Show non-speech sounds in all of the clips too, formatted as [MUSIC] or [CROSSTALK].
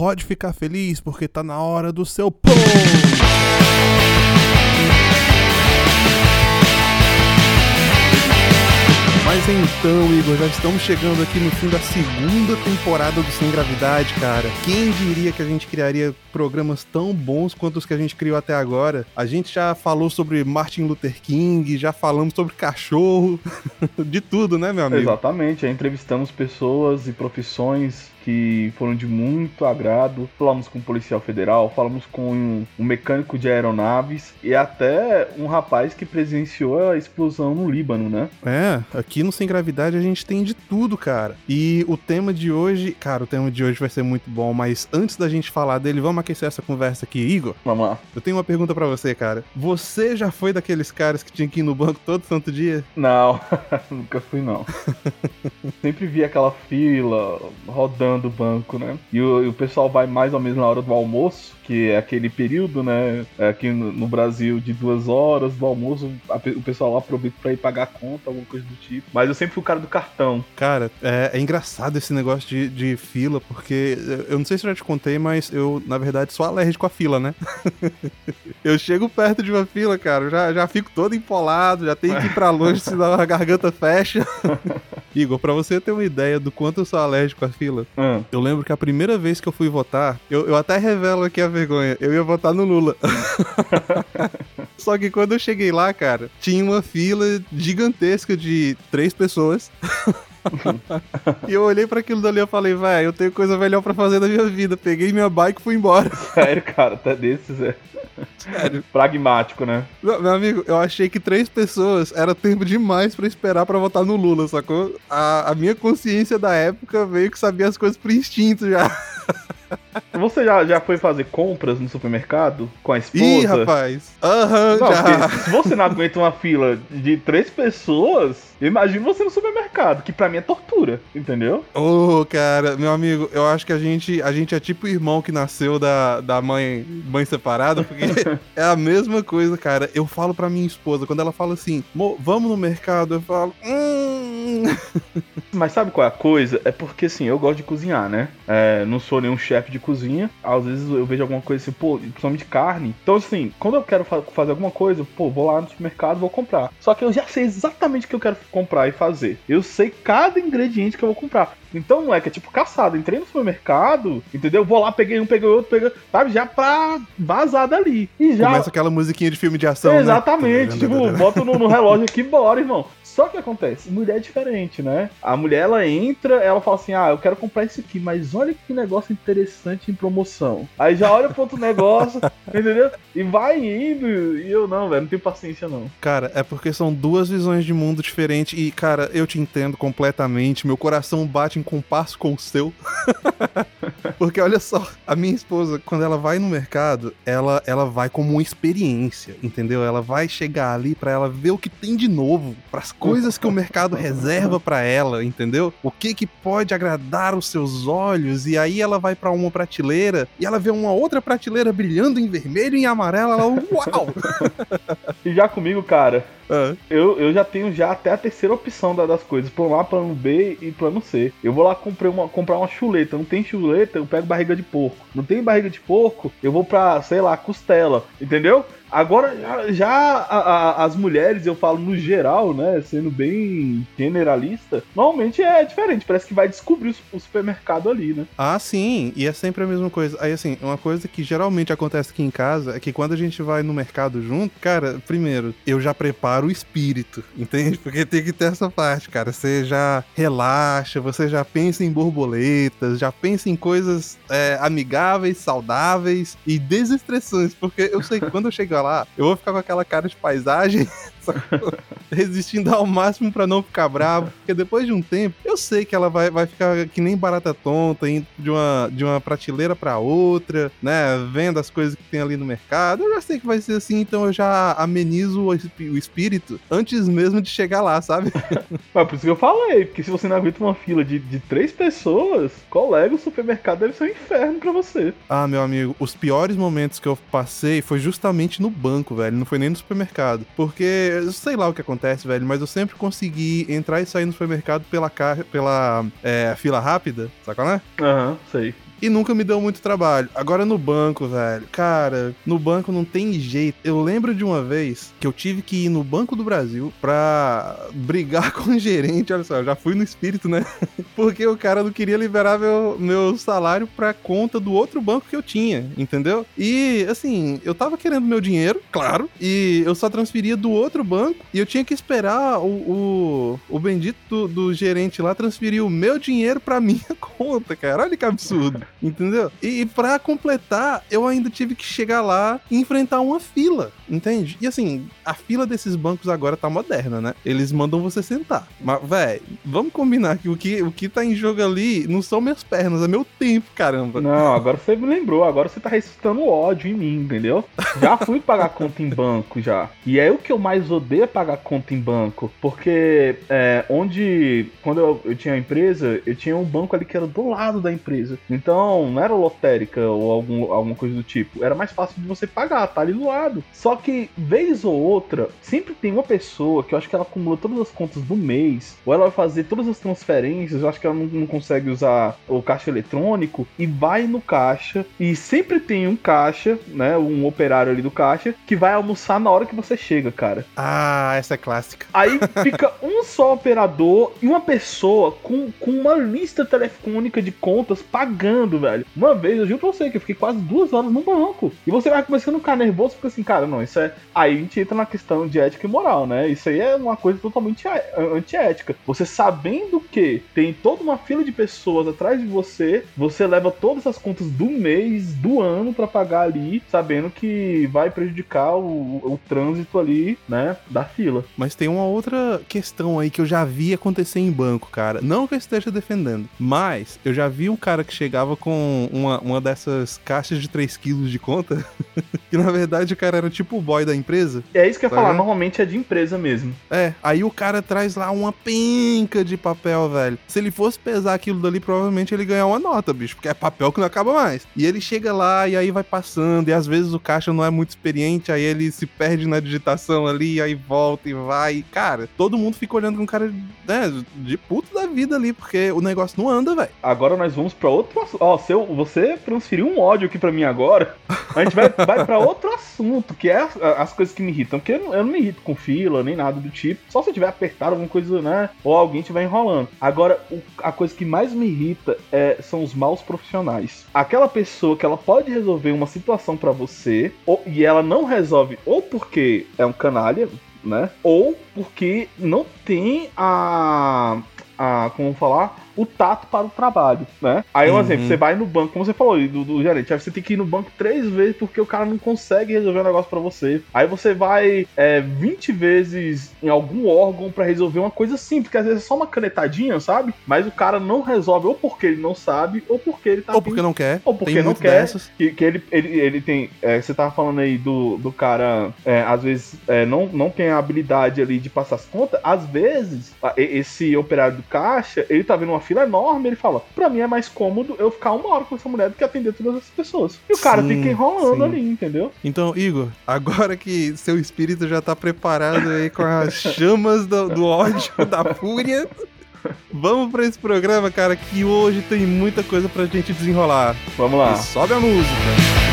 pode ficar feliz porque tá na hora do seu post. Mas então, Igor, já estamos chegando aqui no fim da segunda temporada do Sem Gravidade, cara. Quem diria que a gente criaria programas tão bons quanto os que a gente criou até agora? A gente já falou sobre Martin Luther King, já falamos sobre cachorro, [LAUGHS] de tudo, né, meu amigo? Exatamente, já entrevistamos pessoas e profissões que foram de muito agrado. Falamos com um policial federal, falamos com um, um, mecânico de aeronaves e até um rapaz que presenciou a explosão no Líbano, né? É, aqui no Sem Gravidade a gente tem de tudo, cara. E o tema de hoje, cara, o tema de hoje vai ser muito bom, mas antes da gente falar dele, vamos aquecer essa conversa aqui, Igor? Vamos lá. Eu tenho uma pergunta para você, cara. Você já foi daqueles caras que tinha que ir no banco todo santo dia? Não, [LAUGHS] nunca fui não. [LAUGHS] Sempre vi aquela fila rodando o banco, né? E o, e o pessoal vai mais ou menos na hora do almoço que é aquele período, né, aqui no, Brasil de duas horas do almoço, o pessoal aproveita para ir pagar a conta, alguma coisa do tipo. Mas eu sempre fui o cara do cartão. Cara, é, é engraçado esse negócio de, de, fila, porque eu não sei se eu já te contei, mas eu, na verdade, sou alérgico à fila, né? [LAUGHS] eu chego perto de uma fila, cara, já, já fico todo empolado, já tenho que ir pra longe, senão a garganta fecha. [LAUGHS] Igor, pra você ter uma ideia do quanto eu sou alérgico à fila, hum. eu lembro que a primeira vez que eu fui votar, eu, eu até revelo aqui a vergonha. Eu ia votar no Lula. [LAUGHS] Só que quando eu cheguei lá, cara, tinha uma fila gigantesca de três pessoas. [LAUGHS] e eu olhei para aquilo dali e falei, velho, eu tenho coisa melhor para fazer na minha vida. Peguei minha bike e fui embora. [LAUGHS] Sério, cara, até desses, é. Sério. Pragmático, né? Não, meu amigo, eu achei que três pessoas era tempo demais para esperar para votar no Lula, sacou? A, a minha consciência da época veio que sabia as coisas por instinto já. Você já, já foi fazer compras no supermercado com a esposa? Ih, rapaz. Aham, uhum, já. Se você não aguenta uma fila de três pessoas, Imagina você no supermercado, que para mim é tortura, entendeu? Ô, oh, cara, meu amigo, eu acho que a gente, a gente é tipo o irmão que nasceu da, da mãe, mãe separada, porque [LAUGHS] é a mesma coisa, cara. Eu falo pra minha esposa, quando ela fala assim, vamos no mercado, eu falo, hum. Mas sabe qual é a coisa? É porque assim, eu gosto de cozinhar, né? É, não sou nenhum chefe de cozinha. Às vezes eu vejo alguma coisa assim, pô, principalmente carne. Então, assim, quando eu quero fa fazer alguma coisa, pô, vou lá no supermercado, vou comprar. Só que eu já sei exatamente o que eu quero comprar e fazer. Eu sei cada ingrediente que eu vou comprar. Então, moleque, é tipo caçado. Entrei no supermercado, entendeu? Vou lá, peguei um, peguei outro, peguei, sabe? Já pra vazar dali. E já. Começa aquela musiquinha de filme de ação. Né? Exatamente. Né? Tipo, boto no, no relógio aqui, bora, irmão. Só que acontece, mulher é diferente, né? A mulher ela entra, ela fala assim: "Ah, eu quero comprar isso aqui, mas olha que negócio interessante em promoção". Aí já olha pro outro [LAUGHS] negócio, entendeu? E vai indo, e eu não, velho, não tenho paciência não. Cara, é porque são duas visões de mundo diferentes e, cara, eu te entendo completamente. Meu coração bate em compasso com o seu. [LAUGHS] porque olha só, a minha esposa, quando ela vai no mercado, ela ela vai como uma experiência, entendeu? Ela vai chegar ali para ela ver o que tem de novo, para coisas que o mercado reserva para ela, entendeu? O que que pode agradar os seus olhos e aí ela vai para uma prateleira e ela vê uma outra prateleira brilhando em vermelho e em amarelo, ela uau! [LAUGHS] e já comigo, cara, Uhum. Eu, eu já tenho já até a terceira opção das coisas. Plano A, plano B e plano C. Eu vou lá comprar uma, comprar uma chuleta. Não tem chuleta, eu pego barriga de porco. Não tem barriga de porco, eu vou pra, sei lá, costela. Entendeu? Agora, já, já a, a, as mulheres, eu falo no geral, né? Sendo bem generalista, normalmente é diferente. Parece que vai descobrir o supermercado ali, né? Ah, sim. E é sempre a mesma coisa. Aí, assim, uma coisa que geralmente acontece aqui em casa é que quando a gente vai no mercado junto, cara, primeiro, eu já preparo o espírito, [LAUGHS] entende? Porque tem que ter essa parte, cara. Você já relaxa, você já pensa em borboletas, já pensa em coisas é, amigáveis, saudáveis e desestressantes. Porque eu sei que quando eu chegar lá, eu vou ficar com aquela cara de paisagem resistindo ao máximo para não ficar bravo, porque depois de um tempo, eu sei que ela vai, vai ficar que nem barata tonta, indo de uma, de uma prateleira para outra, né, vendo as coisas que tem ali no mercado. Eu já sei que vai ser assim, então eu já amenizo o, o espírito antes mesmo de chegar lá, sabe? Mas [LAUGHS] por isso que eu falei, porque se você não aguenta uma fila de, de três pessoas, colega, o supermercado deve ser um inferno para você. Ah, meu amigo, os piores momentos que eu passei foi justamente no banco, velho, não foi nem no supermercado, porque sei lá o que acontece, velho, mas eu sempre consegui entrar e sair no supermercado pela, pela é, fila rápida, saca, né? Aham, uhum, sei. E nunca me deu muito trabalho. Agora no banco, velho, cara, no banco não tem jeito. Eu lembro de uma vez que eu tive que ir no Banco do Brasil pra brigar [LAUGHS] com o gerente. Olha só, eu já fui no espírito, né? [LAUGHS] Porque o cara não queria liberar meu, meu salário pra conta do outro banco que eu tinha, entendeu? E assim, eu tava querendo meu dinheiro, claro, e eu só transferia do outro banco e eu tinha que esperar o, o, o bendito do, do gerente lá transferir o meu dinheiro pra [LAUGHS] minha conta, cara. Olha que absurdo, entendeu? E, e pra completar, eu ainda tive que chegar lá e enfrentar uma fila, entende? E assim, a fila desses bancos agora tá moderna, né? Eles mandam você sentar. Mas, velho, vamos combinar que o, que o que tá em jogo ali não são minhas pernas, é meu tempo, caramba. Não, agora você me lembrou, agora você tá ressuscitando ódio em mim, entendeu? Já fui pagar conta em banco já. E é o que eu mais odeio é pagar conta em banco. Porque é, onde. Quando eu, eu tinha a empresa, eu tinha um banco ali que era do lado da empresa. Então, não era lotérica ou algum, alguma coisa do tipo. Era mais fácil de você pagar, tá ali do lado. Só que, vez ou outra, sempre tem uma pessoa que eu acho que ela acumula todas as contas do mês, ou ela vai fazer todas as transferências, eu acho que ela não, não consegue usar o caixa eletrônico, e vai no caixa, e sempre tem um caixa, né, um operário ali do caixa, que vai almoçar na hora que você chega, cara. Ah, essa é clássica. Aí [LAUGHS] fica um só operador e uma pessoa com, com uma lista telefônica de contas pagando, velho. Uma vez, eu juro pra você que eu fiquei quase duas horas no banco. E você vai começando a ficar nervoso, fica assim, cara, não, isso é. Aí a gente entra na questão de ética e moral, né? Isso aí é uma coisa totalmente antiética. Você sabendo que tem toda uma fila de pessoas atrás de você, você leva todas as contas do mês, do ano para pagar ali, sabendo que vai prejudicar o, o trânsito ali, né, da fila. Mas tem uma outra questão aí que eu já vi acontecer em banco, cara. Não que eu esteja defendendo, mas eu já vi um cara que chegava com uma, uma dessas caixas de 3 quilos de conta, [LAUGHS] que na verdade o cara era tipo o boy da empresa. É isso que eu ia falar, normalmente é de empresa mesmo. É, aí o cara traz lá uma penca de papel, velho. Se ele fosse pesar aquilo dali, provavelmente ele ganhar uma nota, bicho, porque é papel que não acaba mais. E ele chega lá e aí vai passando, e às vezes o caixa não é muito experiente, aí ele se perde na digitação ali, aí volta e vai. Cara, todo mundo fica olhando com um cara né, de puto da vida ali, porque o negócio não anda, velho. Agora nós vamos para outro assunto. Ó, se eu, você transferiu um ódio aqui para mim agora, a gente vai, vai para outro assunto, que é as, as, coisas que me irritam. Porque eu não, eu não, me irrito com fila, nem nada do tipo. Só se eu tiver apertado alguma coisa, né? Ou alguém estiver enrolando. Agora, o, a coisa que mais me irrita é, são os maus profissionais. Aquela pessoa que ela pode resolver uma situação para você, ou, e ela não resolve, ou porque é um canalha, né? Ou porque não tem a. a como falar? O tato para o trabalho, né? Aí, um uhum. exemplo, você vai no banco, como você falou do, do gerente, aí você tem que ir no banco três vezes porque o cara não consegue resolver um negócio para você. Aí você vai é, 20 vezes em algum órgão para resolver uma coisa simples, porque às vezes é só uma canetadinha, sabe? Mas o cara não resolve, ou porque ele não sabe, ou porque ele tá. Ou porque não quer. Ou porque não quer. Dessas. Que, que ele, ele, ele tem. É, você tava falando aí do, do cara, é, às vezes, é, não, não tem a habilidade ali de passar as contas. Às vezes, esse operário do caixa, ele tá vendo uma fila enorme, ele fala: Pra mim é mais cômodo eu ficar uma hora com essa mulher do que atender todas as pessoas. E o sim, cara fica enrolando sim. ali, entendeu? Então, Igor, agora que seu espírito já tá preparado aí com as [LAUGHS] chamas do, do ódio, da fúria. Vamos para esse programa, cara, que hoje tem muita coisa pra gente desenrolar. Vamos lá. E sobe a música.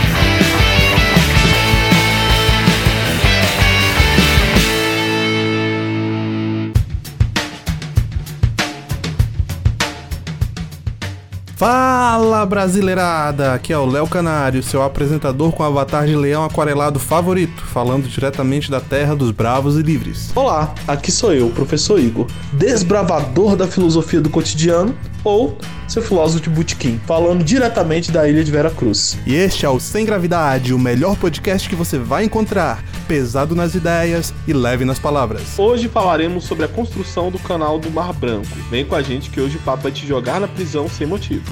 Fala brasileirada! Aqui é o Léo Canário, seu apresentador com avatar de leão aquarelado favorito, falando diretamente da terra dos bravos e livres. Olá, aqui sou eu, professor Igor, desbravador da filosofia do cotidiano ou seu filósofo de butiquim, falando diretamente da ilha de Vera Cruz. E este é o Sem Gravidade, o melhor podcast que você vai encontrar, pesado nas ideias e leve nas palavras. Hoje falaremos sobre a construção do canal do Mar Branco. Vem com a gente que hoje o papo vai te jogar na prisão sem motivo.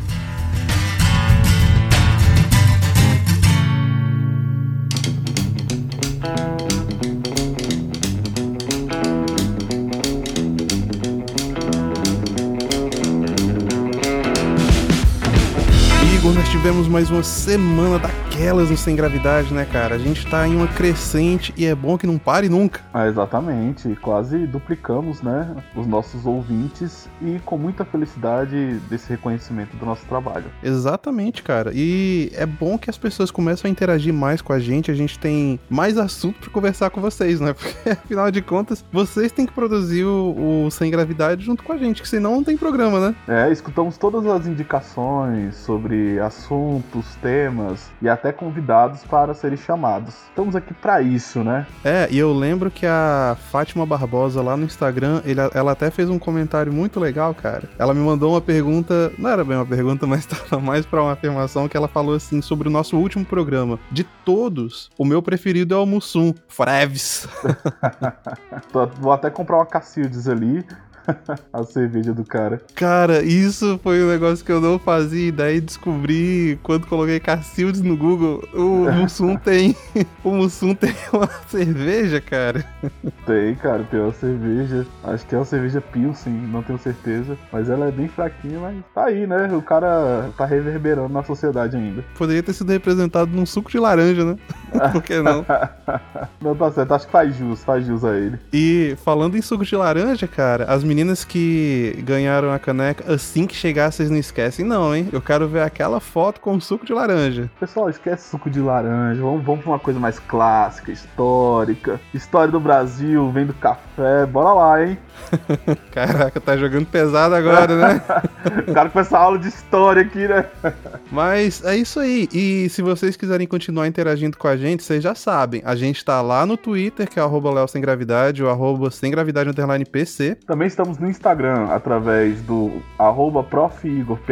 Tivemos mais uma semana daquelas no Sem Gravidade, né, cara? A gente tá em uma crescente e é bom que não pare nunca. Ah, exatamente. Quase duplicamos, né, os nossos ouvintes e com muita felicidade desse reconhecimento do nosso trabalho. Exatamente, cara. E é bom que as pessoas começam a interagir mais com a gente, a gente tem mais assunto para conversar com vocês, né? [LAUGHS] Porque afinal de contas, vocês têm que produzir o, o Sem Gravidade junto com a gente, que senão não tem programa, né? É, escutamos todas as indicações sobre assuntos, temas e até convidados para serem chamados. Estamos aqui para isso, né? É, e eu lembro que a Fátima Barbosa lá no Instagram, ele, ela até fez um comentário muito legal, cara. Ela me mandou uma pergunta, não era bem uma pergunta, [LAUGHS] mas estava mais para uma afirmação que ela falou assim sobre o nosso último programa. De todos, o meu preferido é o Mussum, Freves. [LAUGHS] Vou até comprar uma Cacildes ali a cerveja do cara. Cara, isso foi um negócio que eu não fazia. Daí descobri quando coloquei Cacildes no Google. O Mussum [LAUGHS] tem. O Mussum tem uma cerveja, cara. Tem, cara, tem uma cerveja. Acho que é uma cerveja Pilsen, não tenho certeza. Mas ela é bem fraquinha, mas tá aí, né? O cara tá reverberando na sociedade ainda. Poderia ter sido representado num suco de laranja, né? [LAUGHS] Por que não? não tá certo, acho que faz jus, faz jus a ele. E falando em suco de laranja, cara, as meninas meninas que ganharam a caneca, assim que chegar, vocês não esquecem, não, hein? Eu quero ver aquela foto com suco de laranja. Pessoal, esquece suco de laranja. Vamos, vamos pra uma coisa mais clássica, histórica. História do Brasil, vem do café. Bora lá, hein? [LAUGHS] Caraca, tá jogando pesado agora, né? [LAUGHS] o cara com essa aula de história aqui, né? Mas é isso aí. E se vocês quiserem continuar interagindo com a gente, vocês já sabem. A gente tá lá no Twitter, que é arroba Léo Sem Gravidade, ou arroba Sem Gravidade Underline PC. Também estamos no Instagram, através do arroba profigorph,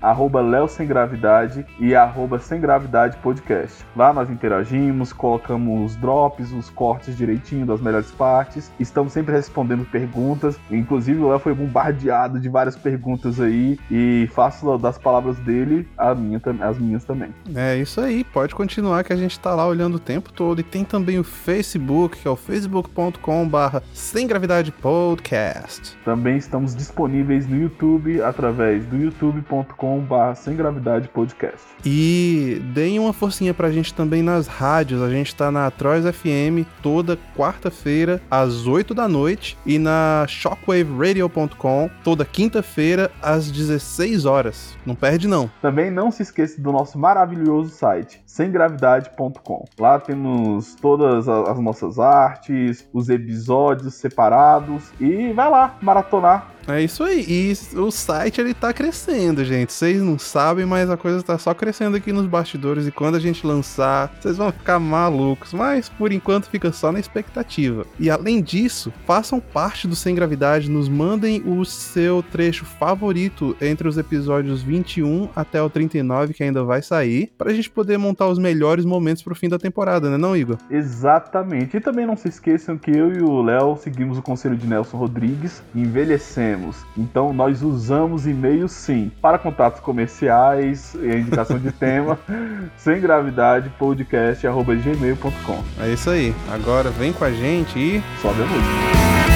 arroba Sem Gravidade e arroba Sem Gravidade Podcast. Lá nós interagimos, colocamos os drops, os cortes direitinho das melhores partes. Estamos sempre respondendo perguntas. Inclusive o Léo foi bombardeado de várias perguntas aí e faço das palavras dele a minha, as minhas também. É isso aí, pode continuar que a gente tá lá olhando o tempo todo. E tem também o Facebook, que é o facebook.com/barra Sem Gravidade Podcast. Também estamos disponíveis no YouTube através do youtube.com/barra Sem Gravidade Podcast. E deem uma forcinha pra gente também nas rádios. A gente tá na Trois FM toda quarta-feira às 8 da noite e na shockwaveradio.com toda quinta-feira às 16 horas. Não perde não. Também não se esqueça do nosso maravilhoso site, semgravidade.com. Lá temos todas as nossas artes, os episódios separados e vai lá maratonar é isso aí. E o site ele tá crescendo, gente. Vocês não sabem, mas a coisa tá só crescendo aqui nos bastidores. E quando a gente lançar, vocês vão ficar malucos. Mas por enquanto fica só na expectativa. E além disso, façam parte do Sem Gravidade. Nos mandem o seu trecho favorito entre os episódios 21 até o 39, que ainda vai sair, pra gente poder montar os melhores momentos pro fim da temporada, né, não, Igor? Exatamente. E também não se esqueçam que eu e o Léo seguimos o conselho de Nelson Rodrigues envelhecendo então nós usamos e-mail sim para contatos comerciais e indicação de [LAUGHS] tema sem gravidade podcast@gmail.com. É isso aí. Agora vem com a gente e sobe a música.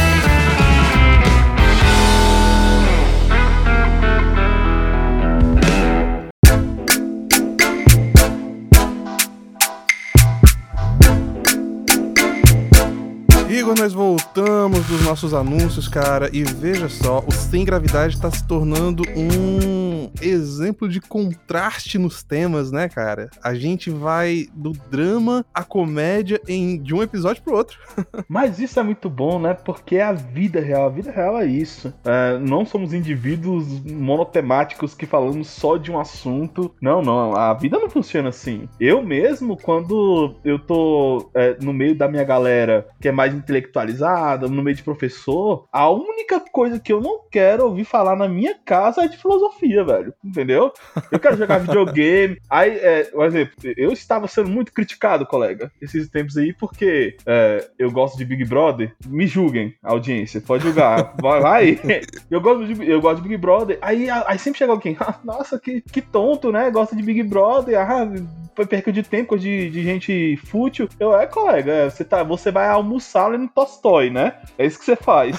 Igor, nós voltamos dos nossos anúncios, cara, e veja só, o Sem Gravidade tá se tornando um exemplo de contraste nos temas, né, cara? A gente vai do drama à comédia em, de um episódio pro outro. [LAUGHS] Mas isso é muito bom, né? Porque é a vida real. A vida real é isso. É, não somos indivíduos monotemáticos que falamos só de um assunto. Não, não. A vida não funciona assim. Eu mesmo, quando eu tô é, no meio da minha galera que é mais intelectualizada, no meio de professor, a única coisa que eu não quero ouvir falar na minha casa é de filosofia, velho. Entendeu? Eu quero jogar [LAUGHS] videogame. Aí, é, por exemplo, eu estava sendo muito criticado, colega, esses tempos aí, porque é, eu gosto de Big Brother. Me julguem, audiência, pode julgar. vai, vai. [LAUGHS] Eu gosto de, eu gosto de Big Brother. Aí, aí sempre chega alguém, ah, nossa, que, que tonto, né? Gosta de Big Brother. Ah, perca de tempo, de, de gente fútil. Eu, é, colega, é, você, tá, você vai almoçar lendo Tolstói, né? É isso que você faz.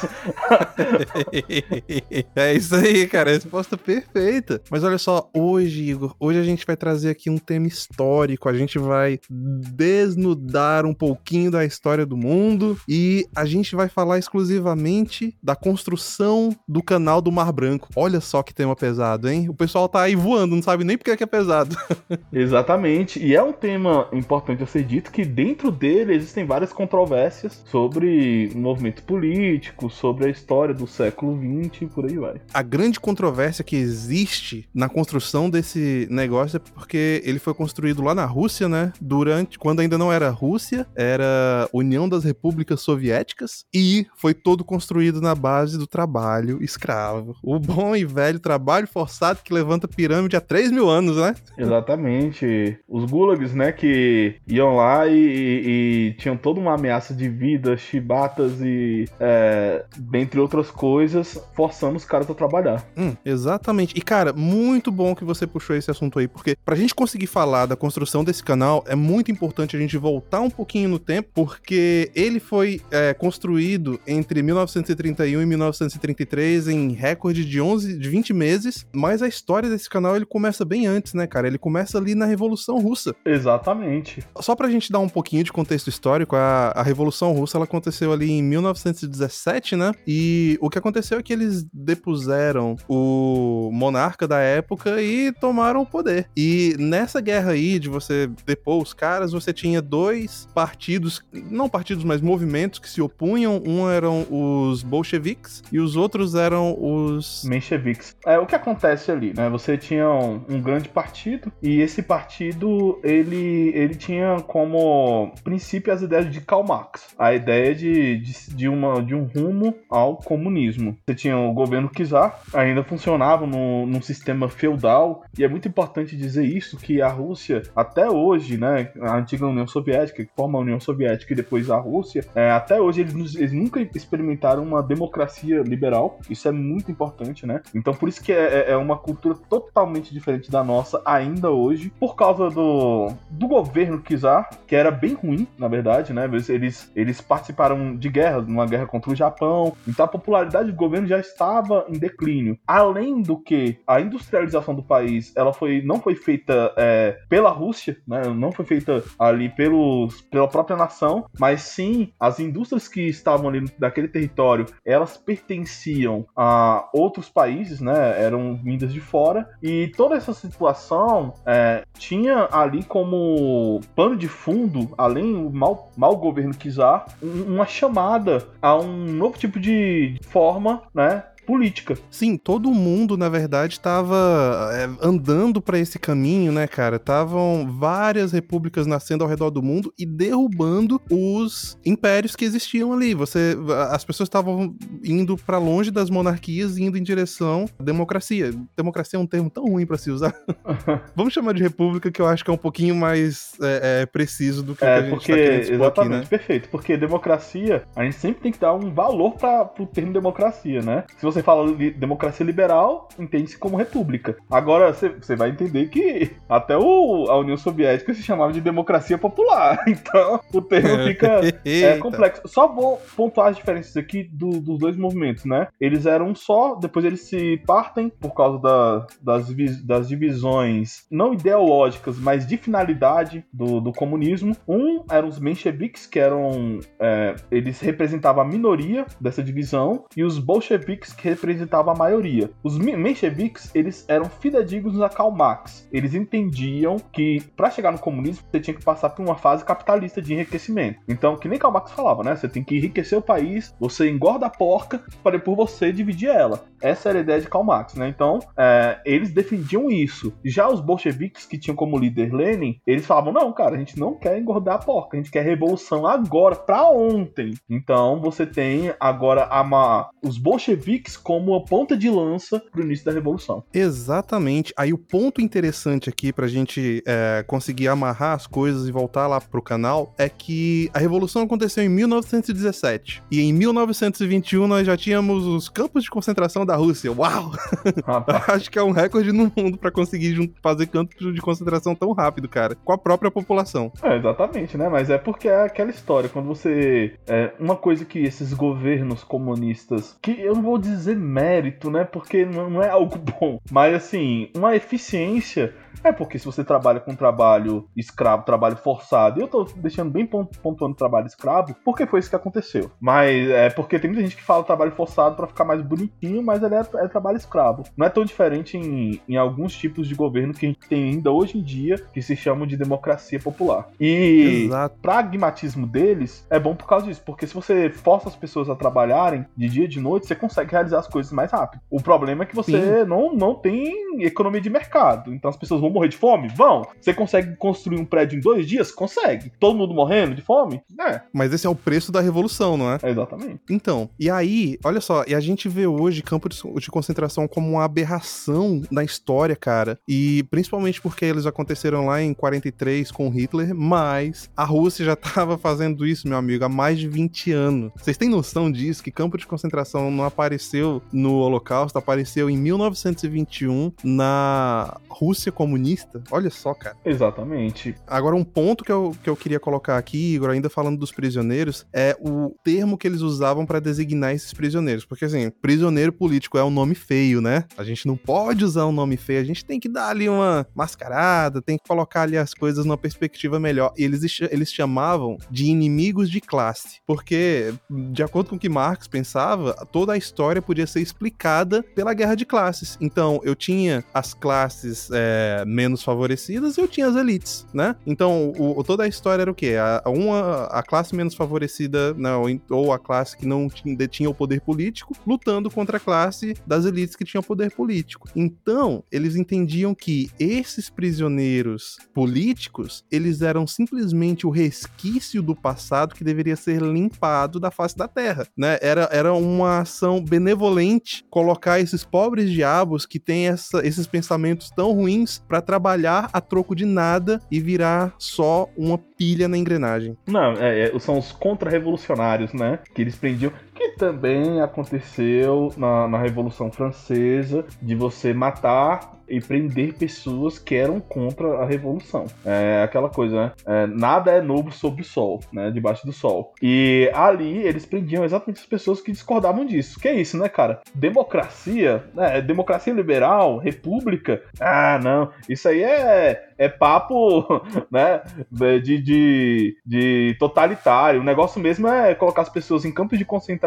[LAUGHS] é isso aí, cara. Resposta perfeita. Mas olha só, hoje, Igor, hoje a gente vai trazer aqui um tema histórico. A gente vai desnudar um pouquinho da história do mundo e a gente vai falar exclusivamente da construção do canal do Mar Branco. Olha só que tema pesado, hein? O pessoal tá aí voando, não sabe nem porque é que é pesado. [LAUGHS] Exatamente. E é um tema importante a ser dito que dentro dele existem várias controvérsias sobre o movimento político, sobre a história do século XX e por aí vai. A grande controvérsia que existe na construção desse negócio é porque ele foi construído lá na Rússia, né? Durante quando ainda não era Rússia, era União das Repúblicas Soviéticas e foi todo construído na base do trabalho escravo. O bom e velho trabalho forçado que levanta pirâmide há 3 mil anos, né? Exatamente. Os gulags, né, que iam lá e, e, e tinham toda uma ameaça de vida, chibatas e é, dentre outras coisas, forçando os caras a trabalhar. Hum, exatamente. E cara, muito bom que você puxou esse assunto aí, porque pra gente conseguir falar da construção desse canal, é muito importante a gente voltar um pouquinho no tempo, porque ele foi é, construído entre 1931 e 1933 em recorde de 11, de 20 meses, mas a história desse canal ele começa bem antes, né, cara? Ele começa ali na Revolução Russa. Exatamente. Só pra gente dar um pouquinho de contexto histórico, a, a Revolução Russa ela aconteceu ali em 1917, né? E o que aconteceu é que eles depuseram o monarca da época e tomaram o poder. E nessa guerra aí de você depor os caras, você tinha dois partidos, não partidos, mas movimentos que se opunham. Um eram os bolcheviques e os outros eram os mencheviques. É o que acontece ali, né? Você tinha um, um grande partido e esse partido ele ele tinha como princípio as ideias de Karl Marx, a ideia de, de, de uma de um rumo ao comunismo. Você tinha o governo czar, ainda funcionava no, num sistema feudal e é muito importante dizer isso que a Rússia até hoje, né, a antiga União Soviética, que forma a União Soviética e depois a Rússia, é, até hoje eles, eles, nunca experimentaram uma democracia liberal. Isso é muito importante, né? Então por isso que é, é, é uma cultura totalmente diferente da nossa ainda hoje, por causa do, do governo czar, que era bem ruim, na verdade, né? Eles, eles participaram de guerras, numa guerra contra o Japão, então a popularidade do governo já estava em declínio. Além do que a industrialização do país, ela foi não foi feita é, pela Rússia, né? Não foi feita ali pelos, pela própria nação, mas sim as indústrias que estavam ali daquele território, elas pertenciam a outros países, né? Eram vindas de fora e toda essa situação é, tinha ali como pano de fundo, além do mau, mau governo czar, uma chamada a um novo tipo de forma, né, política. Sim, todo mundo, na verdade, estava é, andando para esse caminho, né, cara? Estavam várias repúblicas nascendo ao redor do mundo e derrubando os impérios que existiam ali. Você, as pessoas estavam indo para longe das monarquias, indo em direção à democracia. Democracia é um termo tão ruim para se usar. [LAUGHS] Vamos chamar de república, que eu acho que é um pouquinho mais é, é, preciso do que, é, que a gente porque, tá querendo expor Exatamente, aqui, né? perfeito. Porque democracia, a gente sempre tem que dar um valor para o termo democracia, né? Se você fala li democracia liberal, entende-se como república. Agora, você vai entender que até o, a União Soviética se chamava de democracia popular. [LAUGHS] Então, o termo fica é, complexo. Só vou pontuar as diferenças aqui do, dos dois movimentos, né? Eles eram um só, depois eles se partem por causa da, das, das divisões não ideológicas, mas de finalidade do, do comunismo. Um eram os mencheviques, que eram. É, eles representavam a minoria dessa divisão, e os bolcheviques, que representava a maioria. Os mencheviques, eles eram fidedignos a Karl Marx. Eles entendiam que para chegar no comunismo você tinha que passar por uma fase capitalista de enriquecimento. Então, que nem Karl Marx falava, né? Você tem que enriquecer o país, você engorda a porca para depois você dividir ela. Essa era a ideia de Karl Marx, né? Então, é, eles defendiam isso. Já os bolcheviques, que tinham como líder Lenin, eles falavam: não, cara, a gente não quer engordar a porca, a gente quer revolução agora, para ontem. Então, você tem agora a, os bolcheviques como a ponta de lança pro início da Revolução. Exatamente. Aí o ponto interessante aqui pra gente é, conseguir amarrar as coisas e voltar lá pro canal é que a Revolução aconteceu em 1917. E em 1921 nós já tínhamos os campos de concentração da Rússia. Uau! [LAUGHS] Acho que é um recorde no mundo para conseguir fazer campos de concentração tão rápido, cara. Com a própria população. É, exatamente, né? Mas é porque é aquela história. Quando você. É, uma coisa que esses governos comunistas. Que eu não vou dizer mérito, né? Porque não é algo [LAUGHS] bom. Mas assim, uma eficiência é porque se você trabalha com trabalho escravo, trabalho forçado, e eu tô deixando bem pontuando trabalho escravo, porque foi isso que aconteceu. Mas é porque tem muita gente que fala trabalho forçado para ficar mais bonitinho, mas ele é, é, trabalho escravo. Não é tão diferente em, em alguns tipos de governo que a gente tem ainda hoje em dia, que se chamam de democracia popular. E o pragmatismo deles é bom por causa disso, porque se você força as pessoas a trabalharem de dia e de noite, você consegue realizar as coisas mais rápido. O problema é que você não, não tem economia de mercado, então as pessoas vão morrer de fome? Vão. Você consegue construir um prédio em dois dias? Consegue. Todo mundo morrendo de fome? É. Mas esse é o preço da revolução, não é? é exatamente. Então, e aí, olha só, e a gente vê hoje campo de, de concentração como uma aberração na história, cara. E principalmente porque eles aconteceram lá em 43 com Hitler, mas a Rússia já [LAUGHS] tava fazendo isso, meu amigo, há mais de 20 anos. Vocês têm noção disso? Que campo de concentração não apareceu no Holocausto, apareceu em 1921 na Rússia comunista comunista. Olha só, cara. Exatamente. Agora, um ponto que eu, que eu queria colocar aqui, Igor, ainda falando dos prisioneiros, é o termo que eles usavam para designar esses prisioneiros. Porque, assim, prisioneiro político é um nome feio, né? A gente não pode usar um nome feio, a gente tem que dar ali uma mascarada, tem que colocar ali as coisas numa perspectiva melhor. E eles, eles chamavam de inimigos de classe. Porque, de acordo com o que Marx pensava, toda a história podia ser explicada pela guerra de classes. Então, eu tinha as classes é, menos favorecidas eu tinha as elites, né? Então, o, toda a história era o quê? A, uma, a classe menos favorecida, não, ou a classe que não tinha, detinha o poder político, lutando contra a classe das elites que tinham poder político. Então, eles entendiam que esses prisioneiros políticos, eles eram simplesmente o resquício do passado que deveria ser limpado da face da terra, né? Era, era uma ação benevolente colocar esses pobres diabos que têm essa, esses pensamentos tão ruins para trabalhar a troco de nada e virar só uma pilha na engrenagem. Não, é, é, são os contra-revolucionários, né? Que eles prendiam. Que também aconteceu na, na Revolução Francesa, de você matar e prender pessoas que eram contra a revolução. É aquela coisa, né? É, nada é novo sob o sol, né? Debaixo do sol. E ali eles prendiam exatamente as pessoas que discordavam disso. Que é isso, né, cara? Democracia, né? Democracia liberal, república. Ah, não. Isso aí é, é papo, [LAUGHS] né? De, de, de totalitário. O negócio mesmo é colocar as pessoas em campos de concentração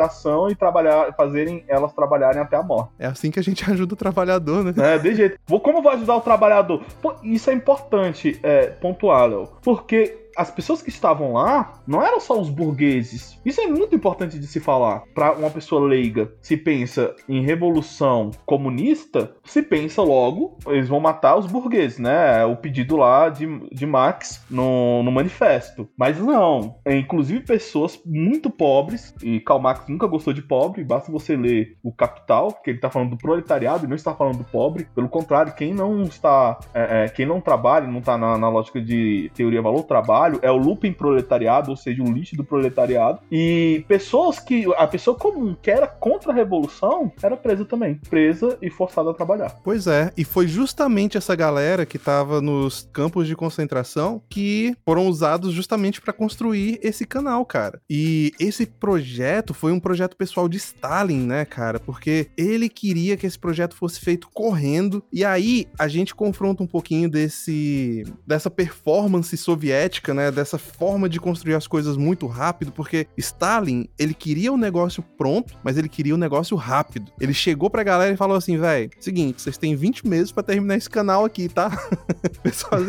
e trabalhar, fazerem elas trabalharem até a morte. É assim que a gente [LAUGHS] ajuda o trabalhador, né? É, de jeito. Como vou ajudar o trabalhador? Pô, isso é importante é, pontuar, Léo. Porque as pessoas que estavam lá não eram só os burgueses. Isso é muito importante de se falar. Para uma pessoa leiga, se pensa em revolução comunista, se pensa logo, eles vão matar os burgueses, né? O pedido lá de, de Marx no, no manifesto. Mas não. É, inclusive pessoas muito pobres, e Karl Marx nunca gostou de pobre, basta você ler o Capital, que ele está falando do proletariado e não está falando do pobre. Pelo contrário, quem não está. É, é, quem não trabalha, não está na, na lógica de teoria valor trabalho é o looping proletariado, ou seja, o lixo do proletariado. E pessoas que. A pessoa comum que era contra a revolução era presa também. Presa e forçada a trabalhar. Pois é, e foi justamente essa galera que estava nos campos de concentração que foram usados justamente para construir esse canal, cara. E esse projeto foi um projeto pessoal de Stalin, né, cara? Porque ele queria que esse projeto fosse feito correndo. E aí a gente confronta um pouquinho desse dessa performance soviética né, dessa forma de construir as coisas muito rápido, porque Stalin, ele queria o negócio pronto, mas ele queria o negócio rápido. Ele chegou pra galera e falou assim, velho, seguinte, vocês têm 20 meses para terminar esse canal aqui, tá? [LAUGHS] pessoal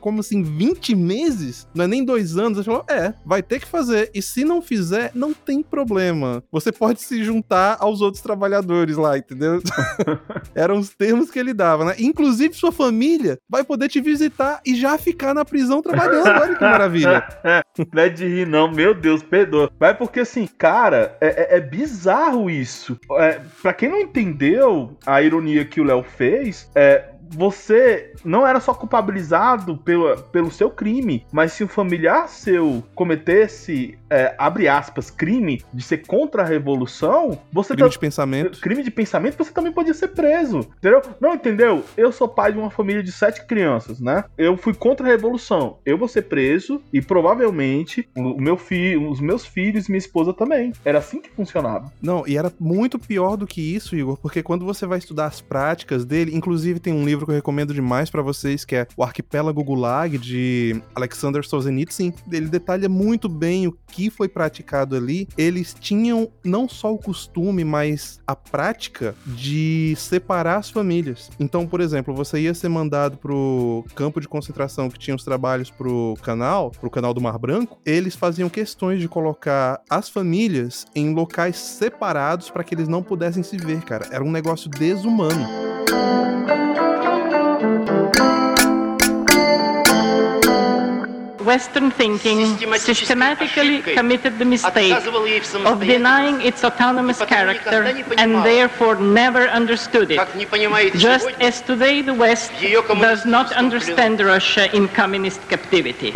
como assim, 20 meses? Não é nem dois anos? Ele falou, é, vai ter que fazer, e se não fizer, não tem problema. Você pode se juntar aos outros trabalhadores lá, entendeu? [LAUGHS] Eram os termos que ele dava, né? Inclusive, sua família vai poder te visitar e já ficar na prisão trabalhando, olha que Maravilha. [LAUGHS] não é de rir, não, meu Deus, perdoa. Mas porque assim, cara, é, é, é bizarro isso. É, pra quem não entendeu a ironia que o Léo fez, é, você não era só culpabilizado pelo, pelo seu crime, mas se um familiar seu cometesse, é, abre aspas, crime de ser contra a revolução, você crime tá, de pensamento. Crime de pensamento, você também podia ser preso. Entendeu? Não entendeu? Eu sou pai de uma família de sete crianças, né? Eu fui contra a revolução. Eu vou ser preso e provavelmente o meu filho, os meus filhos e minha esposa também. Era assim que funcionava. Não, e era muito pior do que isso, Igor, porque quando você vai estudar as práticas dele, inclusive tem um livro que eu recomendo demais para vocês, que é O Arquipélago Gulag, de Alexander Solzhenitsyn. Ele detalha muito bem o que foi praticado ali. Eles tinham não só o costume, mas a prática de separar as famílias. Então, por exemplo, você ia ser mandado pro campo de concentração que tinha os trabalhos pro canal, pro canal do Mar Branco, eles faziam questões de colocar as famílias em locais separados para que eles não pudessem se ver, cara. Era um negócio desumano. Western thinking systematically committed the mistake of denying its autonomous character and therefore never understood it. Just as today the West does not understand Russia in communist captivity.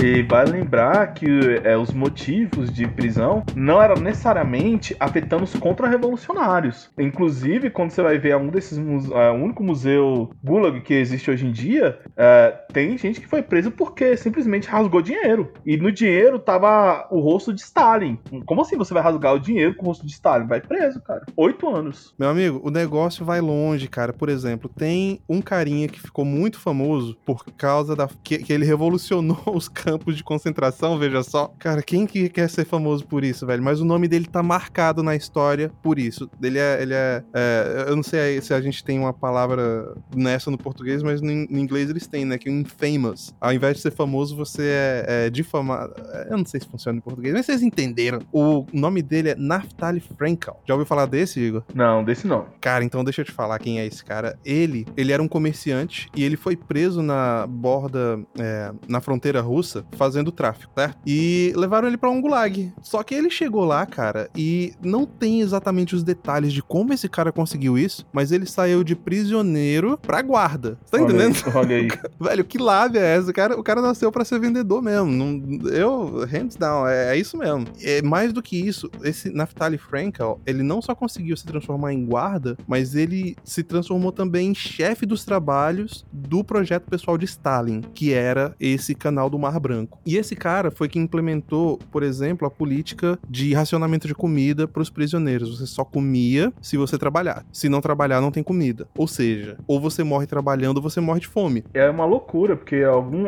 E vale lembrar que é, os motivos de prisão não eram necessariamente afetando os contra-revolucionários. Inclusive, quando você vai ver um desses museus, é, o único museu Gulag que existe hoje em dia, é, tem gente que foi preso porque simplesmente rasgou dinheiro. E no dinheiro tava o rosto de Stalin. Como assim você vai rasgar o dinheiro com o rosto de Stalin? Vai preso, cara. Oito anos. Meu amigo, o negócio vai longe, cara. Por exemplo, tem um carinha que ficou muito famoso por causa da. que, que ele revolucionou [LAUGHS] os campos de concentração, veja só. Cara, quem que quer ser famoso por isso, velho? Mas o nome dele tá marcado na história por isso. Ele é. Ele é, é eu não sei se a gente tem uma palavra nessa no português, mas no, no inglês eles têm, né? Que é infamous. Ao invés de ser famoso, você é, é difamado. Eu não sei se funciona em português, mas vocês entenderam. O nome dele é Naftali Frankel. Já ouviu falar desse, Igor? Não, desse não. Cara, então deixa eu te falar quem é esse cara. Ele, ele era um comerciante e ele foi preso na borda, é, na fronteira russa fazendo tráfico, certo? E levaram ele para um gulag. Só que ele chegou lá, cara, e não tem exatamente os detalhes de como esse cara conseguiu isso, mas ele saiu de prisioneiro pra guarda. Tá entendendo? Olha aí. [LAUGHS] Velho, que lábia é essa? O cara, o cara nasceu para ser vendedor mesmo. Não, eu, hands down, é, é, isso mesmo. É mais do que isso, esse Naftali Frankel, ele não só conseguiu se transformar em guarda, mas ele se transformou também em chefe dos trabalhos do projeto pessoal de Stalin, que era esse canal do Mar Branco branco. E esse cara foi que implementou, por exemplo, a política de racionamento de comida para os prisioneiros. Você só comia se você trabalhar. Se não trabalhar, não tem comida. Ou seja, ou você morre trabalhando ou você morre de fome. É uma loucura, porque algum,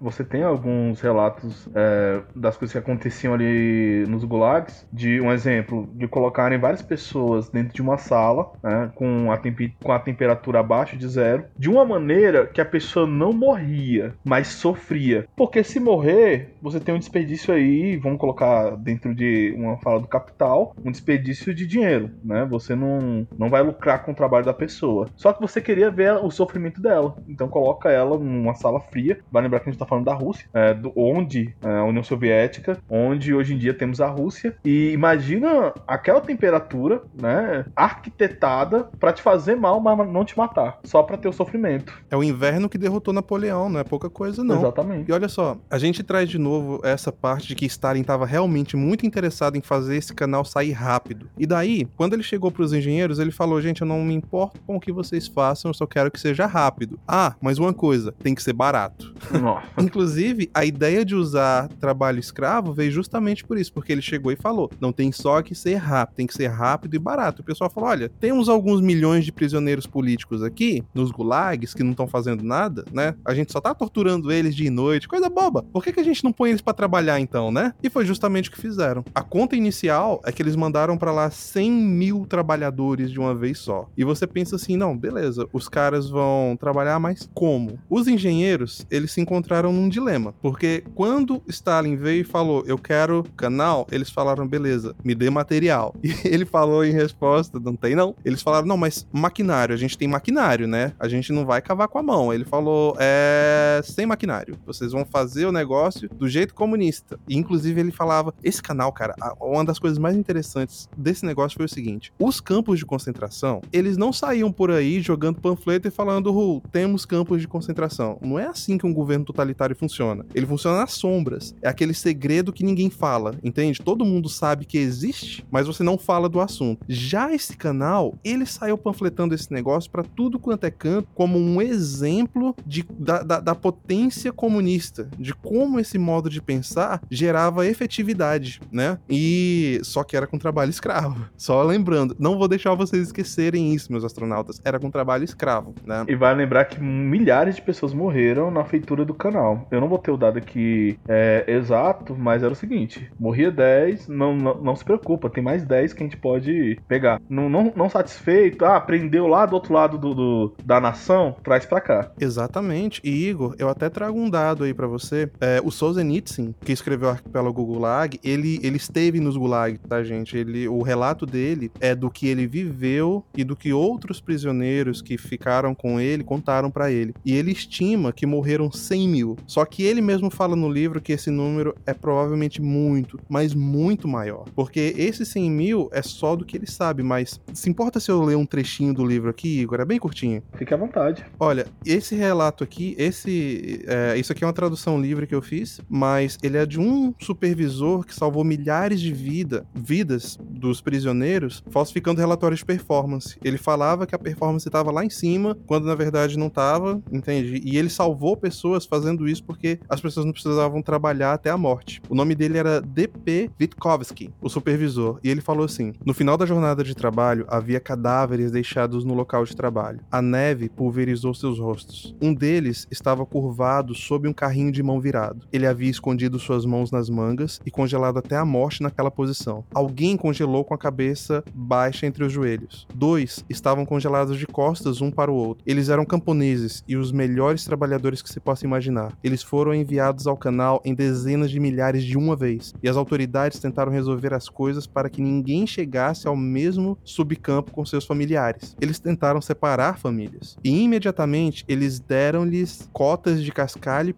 você tem alguns relatos é, das coisas que aconteciam ali nos gulags, de um exemplo, de colocarem várias pessoas dentro de uma sala, né, com, a com a temperatura abaixo de zero, de uma maneira que a pessoa não morria, mas sofria. Porque se morrer, você tem um desperdício aí, vamos colocar dentro de uma fala do capital, um desperdício de dinheiro, né? Você não, não vai lucrar com o trabalho da pessoa. Só que você queria ver o sofrimento dela. Então coloca ela numa sala fria. Vai lembrar que a gente tá falando da Rússia, é, do, onde é, a União Soviética, onde hoje em dia temos a Rússia. E imagina aquela temperatura, né? Arquitetada para te fazer mal, mas não te matar. Só para ter o sofrimento. É o inverno que derrotou Napoleão, não é pouca coisa, não. Exatamente. E olha só, a gente traz de novo essa parte de que Stalin estava realmente muito interessado em fazer esse canal sair rápido. E daí, quando ele chegou para os engenheiros, ele falou: gente, eu não me importo com o que vocês façam, eu só quero que seja rápido. Ah, mas uma coisa, tem que ser barato. [LAUGHS] Inclusive, a ideia de usar trabalho escravo veio justamente por isso, porque ele chegou e falou: não tem só que ser rápido, tem que ser rápido e barato. O pessoal falou: olha, temos alguns milhões de prisioneiros políticos aqui, nos gulags, que não estão fazendo nada, né? A gente só tá torturando eles de noite, coisa boba. Fala: por que, que a gente não põe eles para trabalhar então, né? E foi justamente o que fizeram. A conta inicial é que eles mandaram para lá 100 mil trabalhadores de uma vez só. E você pensa assim: não, beleza, os caras vão trabalhar, mas como? Os engenheiros, eles se encontraram num dilema, porque quando Stalin veio e falou: eu quero canal, eles falaram: beleza, me dê material. [LAUGHS] E ele falou em resposta: não tem não. Eles falaram: não, mas maquinário, a gente tem maquinário, né? A gente não vai cavar com a mão. Ele falou: é. sem maquinário. Vocês vão fazer o negócio do jeito comunista. E inclusive ele falava: esse canal, cara, uma das coisas mais interessantes desse negócio foi o seguinte: os campos de concentração, eles não saíam por aí jogando panfleto e falando: temos campos de concentração. Não é assim que um governo totalitário funciona. Ele funciona nas sombras. É aquele segredo que ninguém fala, entende? Todo mundo sabe que existe, mas você não fala do assunto. Já esse canal, ele saiu panfletando esse negócio para tudo quanto é canto como um exemplo de, da, da, da potência comunista, de como esse modo de pensar gerava efetividade, né? E só que era com trabalho escravo. Só lembrando, não vou deixar vocês esquecerem isso, meus astronautas. Era com trabalho escravo, né? E vai lembrar que milhares de pessoas morreram na feitura do canal. Eu não vou ter o dado aqui é, exato, mas era o seguinte: morria 10, não, não, não, se preocupa, tem mais 10 que a gente pode pegar. Não, não, não satisfeito, ah, prendeu lá do outro lado do, do da nação, traz pra cá. Exatamente. E Igor, eu até trago um dado aí para você. É, o Solzhenitsyn, que escreveu o Arquipélago Gulag, ele, ele esteve nos Gulag, tá, gente? Ele, o relato dele é do que ele viveu e do que outros prisioneiros que ficaram com ele contaram para ele. E ele estima que morreram 100 mil. Só que ele mesmo fala no livro que esse número é provavelmente muito, mas muito maior. Porque esse 100 mil é só do que ele sabe, mas se importa se eu ler um trechinho do livro aqui, Igor? É bem curtinho. Fique à vontade. Olha, esse relato aqui, esse, é, isso aqui é uma tradução livre que eu fiz, mas ele é de um supervisor que salvou milhares de vida, vidas dos prisioneiros, falsificando relatórios de performance. Ele falava que a performance estava lá em cima, quando na verdade não estava, entende? E ele salvou pessoas fazendo isso porque as pessoas não precisavam trabalhar até a morte. O nome dele era D.P. Vitkovsky, o supervisor, e ele falou assim: no final da jornada de trabalho havia cadáveres deixados no local de trabalho. A neve pulverizou seus rostos. Um deles estava curvado sob um carrinho de mão virado. Ele havia escondido suas mãos nas mangas e congelado até a morte naquela posição. Alguém congelou com a cabeça baixa entre os joelhos. Dois estavam congelados de costas um para o outro. Eles eram camponeses e os melhores trabalhadores que se possa imaginar. Eles foram enviados ao canal em dezenas de milhares de uma vez, e as autoridades tentaram resolver as coisas para que ninguém chegasse ao mesmo subcampo com seus familiares. Eles tentaram separar famílias, e imediatamente eles deram-lhes cotas de cascalho e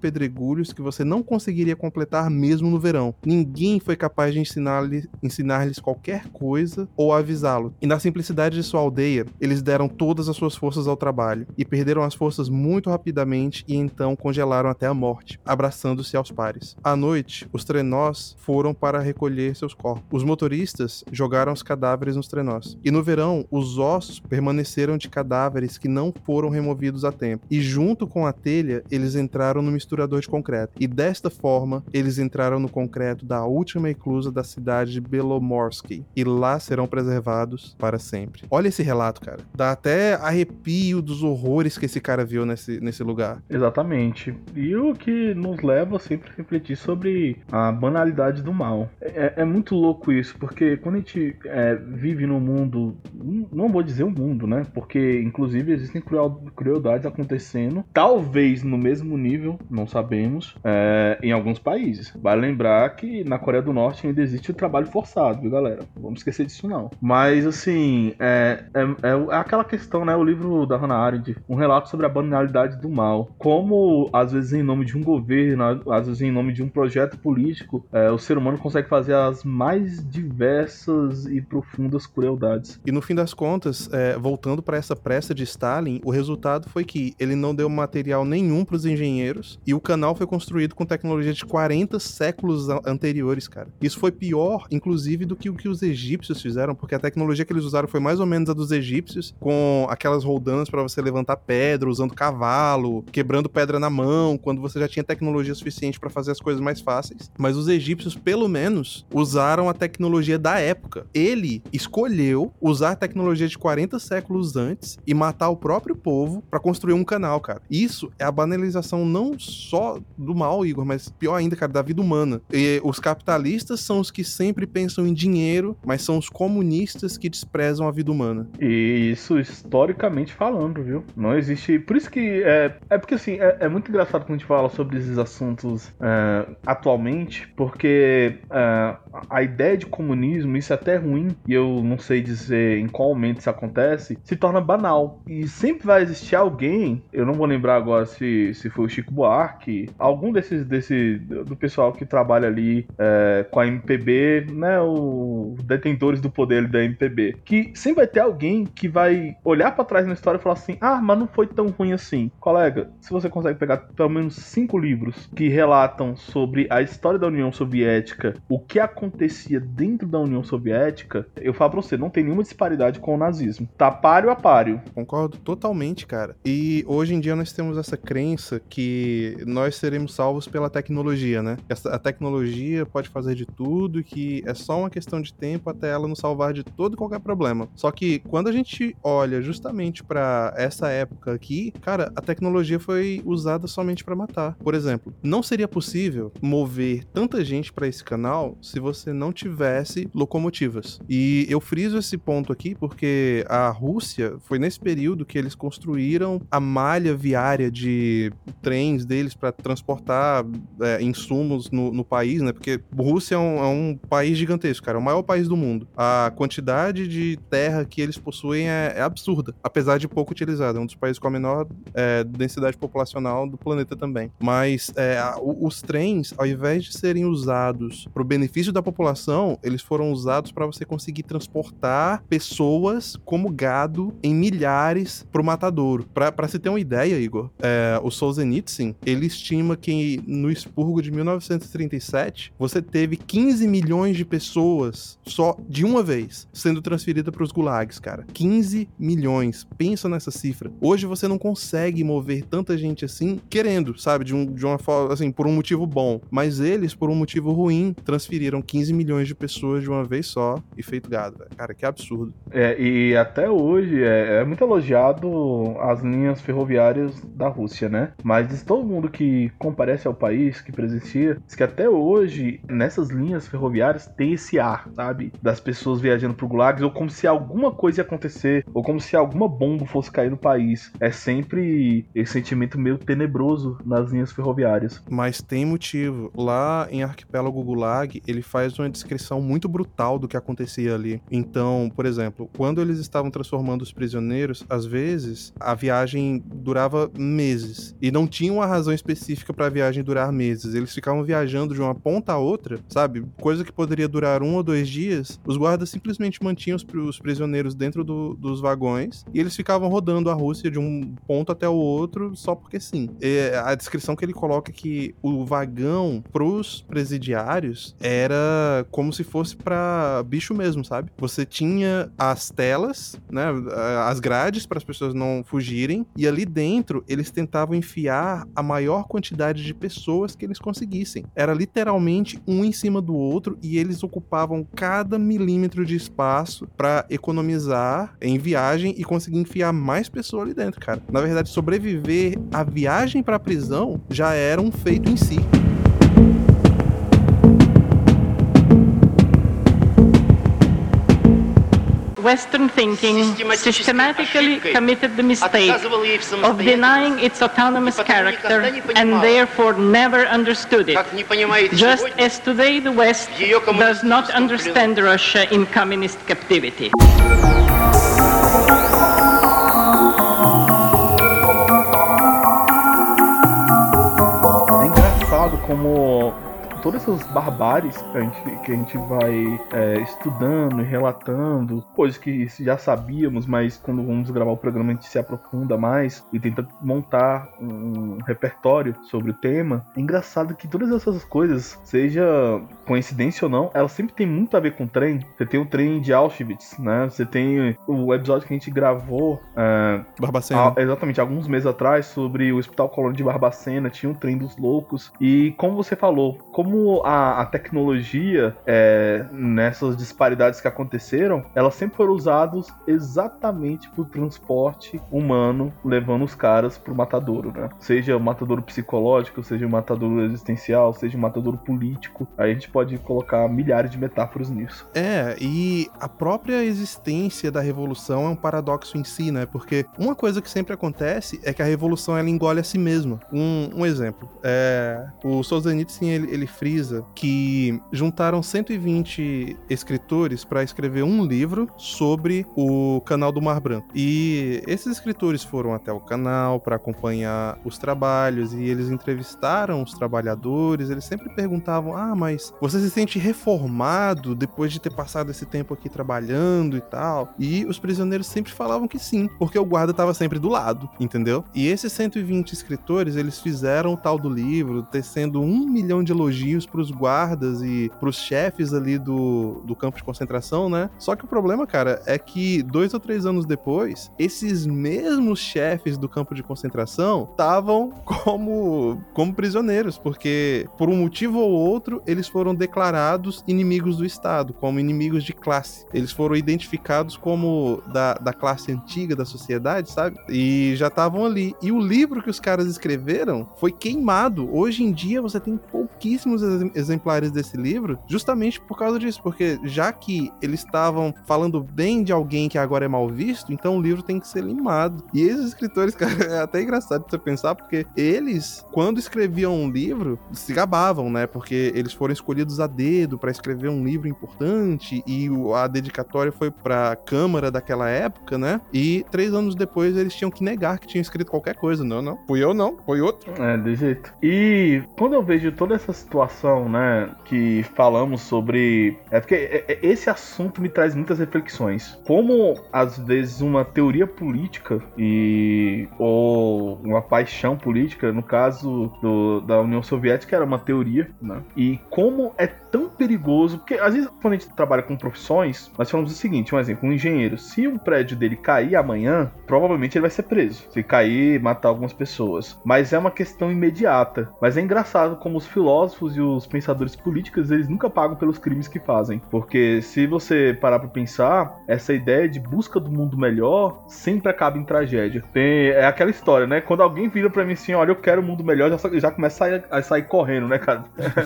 pedregulhos que você não conseguiria completar mesmo no verão. Ninguém foi capaz de ensinar-lhes ensinar qualquer coisa ou avisá-lo. E na simplicidade de sua aldeia, eles deram todas as suas forças ao trabalho e perderam as forças muito rapidamente e então congelaram até a morte, abraçando-se aos pares. À noite, os trenós foram para recolher seus corpos. Os motoristas jogaram os cadáveres nos trenós. E no verão, os ossos permaneceram de cadáveres que não foram removidos a tempo. E junto com a telha, eles entraram no misturador de concreto. E desta forma, eles entraram no concreto da última eclusa da cidade de Belomorsky. E lá serão preservados para sempre. Olha esse relato, cara. Dá até arrepio dos horrores que esse cara viu nesse, nesse lugar. Exatamente. E o que nos leva sempre a refletir sobre a banalidade do mal. É, é muito louco isso, porque quando a gente é, vive no mundo, não vou dizer o mundo, né? Porque inclusive existem crueldades acontecendo, talvez no mesmo nível, não sabemos, é, em alguns países. Vale lembrar que na Coreia do Norte ainda existe o trabalho forçado, viu, galera? Vamos esquecer disso não. Mas assim, é, é, é aquela questão, né? O livro da Hannah Arendt, um relato sobre a banalidade do mal. Como, às vezes, em nome de um governo, às vezes, em nome de um projeto político, é, o ser humano consegue fazer as mais diversas e profundas crueldades. E no fim das contas, é, voltando para essa pressa de Stalin, o resultado foi que ele não deu material nenhum para os engenheiros e o canal foi construído com tecnologia de 40 séculos anteriores, cara. Isso foi pior, inclusive, do que o que os egípcios fizeram, porque a tecnologia que eles usaram foi mais ou menos a dos egípcios, com aquelas roldanas para você levantar pedra, usando cavalo, quebrando pedra na mão, quando você já tinha tecnologia suficiente para fazer as coisas mais fáceis. Mas os egípcios, pelo menos, usaram a tecnologia da época. Ele escolheu usar a tecnologia de 40 séculos antes e matar o próprio povo para construir um canal, cara. Isso é a banalização não só do mal, Igor, mas pior ainda, cara, da vida humana. E os capitalistas são os que sempre pensam em dinheiro, mas são os comunistas que desprezam a vida humana. E isso historicamente falando, viu? Não existe. Por isso que é, é porque assim, é, é muito engraçado quando a gente fala sobre esses assuntos é, atualmente, porque é, a ideia de comunismo, isso é até ruim, e eu não sei dizer em qual momento isso acontece, se torna banal. E sempre vai existir alguém, eu não vou lembrar agora se, se foi o Chico Buarque, algum desses desse, do pessoal que trabalha ali é, com a MPB, né? Os detentores do poder da MPB. Que sempre vai ter alguém que vai olhar para trás na história e falar assim: ah, mas não foi tão ruim assim. Colega, se você consegue pegar pelo menos cinco livros que relatam sobre a história da União Soviética, o que acontecia dentro da União Soviética, eu falo pra você, não tem nenhuma disparidade com o nazismo. Tá páreo a páreo. Concordo totalmente, cara. E hoje em dia nós temos essa crença que nós seremos salvos pela tecnologia, né? A tecnologia pode fazer de tudo que é só uma questão de tempo até ela nos salvar de todo e qualquer problema. Só que quando a gente olha justamente para essa época aqui, cara, a tecnologia foi usada somente para matar. Por exemplo, não seria possível mover tanta gente para esse canal se você não tivesse locomotivas. E eu friso esse ponto aqui porque a Rússia foi nesse período que eles construíram a malha viária de trens deles para transportar é, insumos no, no, país, né? Porque Rússia é um, é um, país gigantesco, cara, é o maior país do mundo. A quantidade de terra que eles possuem é, é absurda, apesar de pouco utilizada. É um dos países com a menor é, densidade populacional do planeta também. Mas é, os trens, ao invés de serem usados para o benefício da população, eles foram usados para você conseguir transportar pessoas como gado em milhares para o matadouro. Para se ter uma ideia, Igor, é, o Solzhenitsyn, ele estima que no expurgo de 1937, você teve 15 milhões de pessoas só de uma vez sendo transferida para os gulags, cara. 15 milhões. Pensa nessa cifra. Hoje você não consegue mover tanta gente assim querendo, sabe, de, um, de uma forma assim, por um motivo bom, mas eles por um motivo ruim transferiram 15 milhões de pessoas de uma vez só e feito gado, cara, que absurdo. É, e até hoje é, é muito elogiado as linhas ferroviárias da Rússia, né? Mas todo mundo que comparece ao país, que presencia, diz que até hoje, nessas linhas ferroviárias, tem esse ar, sabe? Das pessoas viajando pro Gulags, ou como se alguma coisa ia acontecer, ou como se alguma bomba fosse cair no país. É sempre esse sentimento meio tenebroso nas linhas ferroviárias. Mas tem motivo. Lá em Arquipélago Gulag, ele faz uma descrição muito brutal do que acontecia ali. Então, por exemplo, quando eles estavam transformando os prisioneiros, às vezes a viagem durava meses e não tinha uma razão específica para a viagem durar meses. Eles ficavam viajando de uma ponta a outra, sabe? Coisa que poderia durar um ou dois dias. Os guardas simplesmente mantinham os, os prisioneiros dentro do, dos vagões e eles ficavam rodando a Rússia de um ponto até o outro só porque sim. E a descrição que ele coloca é que o vagão pros presidiários era como se fosse para bicho mesmo, sabe? Você tinha as telas, né, as grades para as pessoas não fugirem e ali dentro eles tentavam enfiar a maior quantidade de pessoas que eles conseguissem. Era literalmente um em cima do outro e eles ocupavam cada milímetro de espaço para economizar em viagem e conseguir enfiar mais pessoas ali dentro, cara. Na verdade, sobreviver à viagem para a prisão já era um feito em si. Western thinking systematically committed the mistake of denying its autonomous character and therefore never understood it, just as today the West does not understand Russia in communist captivity. Como todas essas barbáries que a gente, que a gente vai é, estudando e relatando, coisas que já sabíamos, mas quando vamos gravar o programa a gente se aprofunda mais e tenta montar um repertório sobre o tema. É engraçado que todas essas coisas, seja coincidência ou não, elas sempre tem muito a ver com o trem. Você tem o trem de Auschwitz, né? Você tem o episódio que a gente gravou. É, Barbacena. A, exatamente, alguns meses atrás, sobre o Hospital Colônia de Barbacena. Tinha o trem dos loucos. E como você falou, como como a, a tecnologia, é, nessas disparidades que aconteceram, elas sempre foram usadas exatamente para o transporte humano, levando os caras pro matadouro, né? Seja o matadouro psicológico, seja o matadouro existencial, seja o matadouro político. Aí a gente pode colocar milhares de metáforas nisso. É, e a própria existência da revolução é um paradoxo em si, né? Porque uma coisa que sempre acontece é que a revolução ela engole a si mesma. Um, um exemplo, é, o Solzhenitsyn ele, ele frisa que juntaram 120 escritores para escrever um livro sobre o canal do Mar Branco. E esses escritores foram até o canal para acompanhar os trabalhos e eles entrevistaram os trabalhadores. Eles sempre perguntavam: Ah, mas você se sente reformado depois de ter passado esse tempo aqui trabalhando e tal? E os prisioneiros sempre falavam que sim, porque o guarda estava sempre do lado, entendeu? E esses 120 escritores eles fizeram o tal do livro, tecendo um milhão de elogios para os guardas e para os chefes ali do, do campo de concentração, né? Só que o problema, cara, é que dois ou três anos depois, esses mesmos chefes do campo de concentração estavam [LAUGHS] como, como prisioneiros, porque por um motivo ou outro eles foram declarados inimigos do Estado, como inimigos de classe. Eles foram identificados como da, da classe antiga da sociedade, sabe? E já estavam ali. E o livro que os caras escreveram foi queimado. Hoje em dia você tem pouquíssimos exemplares desse livro, justamente por causa disso, porque já que eles estavam falando bem de alguém que agora é mal visto, então o livro tem que ser limado. E esses escritores, [LAUGHS] cara, é até engraçado você pensar, porque eles, quando escreviam um livro, se gabavam, né? Porque eles foram escolhidos a dedo para escrever um livro importante e a dedicatória foi pra Câmara daquela época, né? E três anos depois eles tinham que negar que tinham escrito qualquer coisa. Não, não. Fui eu, não. Foi outro. É, de jeito. E quando eu vejo toda essa situação, né, que falamos sobre. É porque é, é, esse assunto me traz muitas reflexões. Como, às vezes, uma teoria política e. ou uma paixão política, no caso do, da União Soviética, era uma teoria, né? E como é tão perigoso. Porque, às vezes, quando a gente trabalha com profissões, nós falamos o seguinte: um exemplo, um engenheiro, se o prédio dele cair amanhã, provavelmente ele vai ser preso. Se cair, matar algumas pessoas. Mas é uma questão imediata. Mas é engraçado como os filósofos e os pensadores políticos, eles nunca pagam pelos crimes que fazem. Porque se você parar pra pensar, essa ideia de busca do mundo melhor sempre acaba em tragédia. Tem, é aquela história, né? Quando alguém vira pra mim assim, olha, eu quero um mundo melhor, já, já começa a sair, a sair correndo, né, cara?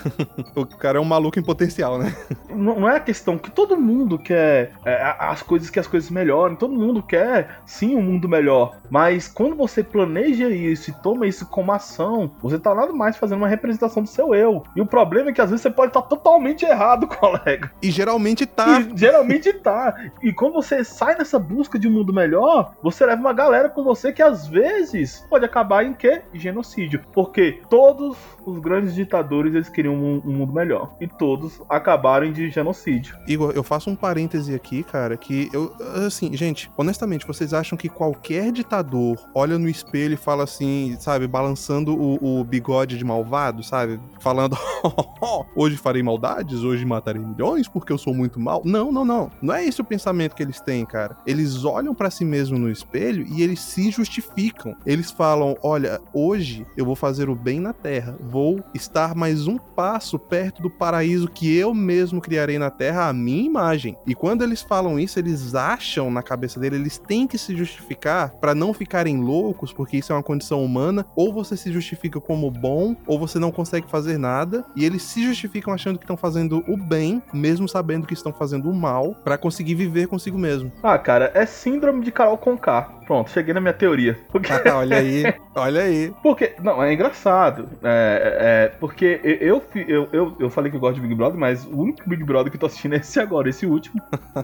[LAUGHS] o cara é um maluco em potencial, né? Não, não é a questão que todo mundo quer é, as coisas que as coisas melhorem, todo mundo quer sim um mundo melhor. Mas quando você planeja isso e toma isso como ação, você tá nada mais fazendo uma representação do seu eu. E o problema é que às vezes você pode estar totalmente errado, [LAUGHS] colega. E geralmente tá. E geralmente tá. E quando você sai nessa busca de um mundo melhor, você leva uma galera com você que às vezes pode acabar em quê? Genocídio. Porque todos os grandes ditadores eles queriam um, um mundo melhor. E todos acabaram de genocídio. Igor, eu faço um parêntese aqui, cara, que eu. Assim, gente, honestamente, vocês acham que qualquer ditador olha no espelho e fala assim, sabe, balançando o, o bigode de malvado, sabe? Falando, [LAUGHS] hoje farei maldades, hoje matarei milhões porque eu sou muito mal. Não, não, não. Não é esse o pensamento que eles têm, cara. Eles olham para si mesmo no espelho e eles se justificam. Eles falam: olha, hoje eu vou fazer o bem na terra, vou estar mais um passo perto do paraíso que eu mesmo criarei na terra, a minha imagem. E quando eles falam isso, eles acham na cabeça dele, eles têm que se justificar para não ficarem loucos, porque isso é uma condição humana. Ou você se justifica como bom, ou você não consegue fazer nada. E eles se justificam achando que estão fazendo o bem, mesmo sabendo que estão fazendo o mal, para conseguir viver consigo mesmo. Ah, cara, é síndrome de Carol Conká. Pronto, cheguei na minha teoria. Porque... Ah, olha aí, olha aí. [LAUGHS] Porque, não, é engraçado. É, é, porque eu, eu, eu, eu falei que eu gosto de Big Brother, mas o único Big Brother que eu tô assistindo é esse agora, esse último.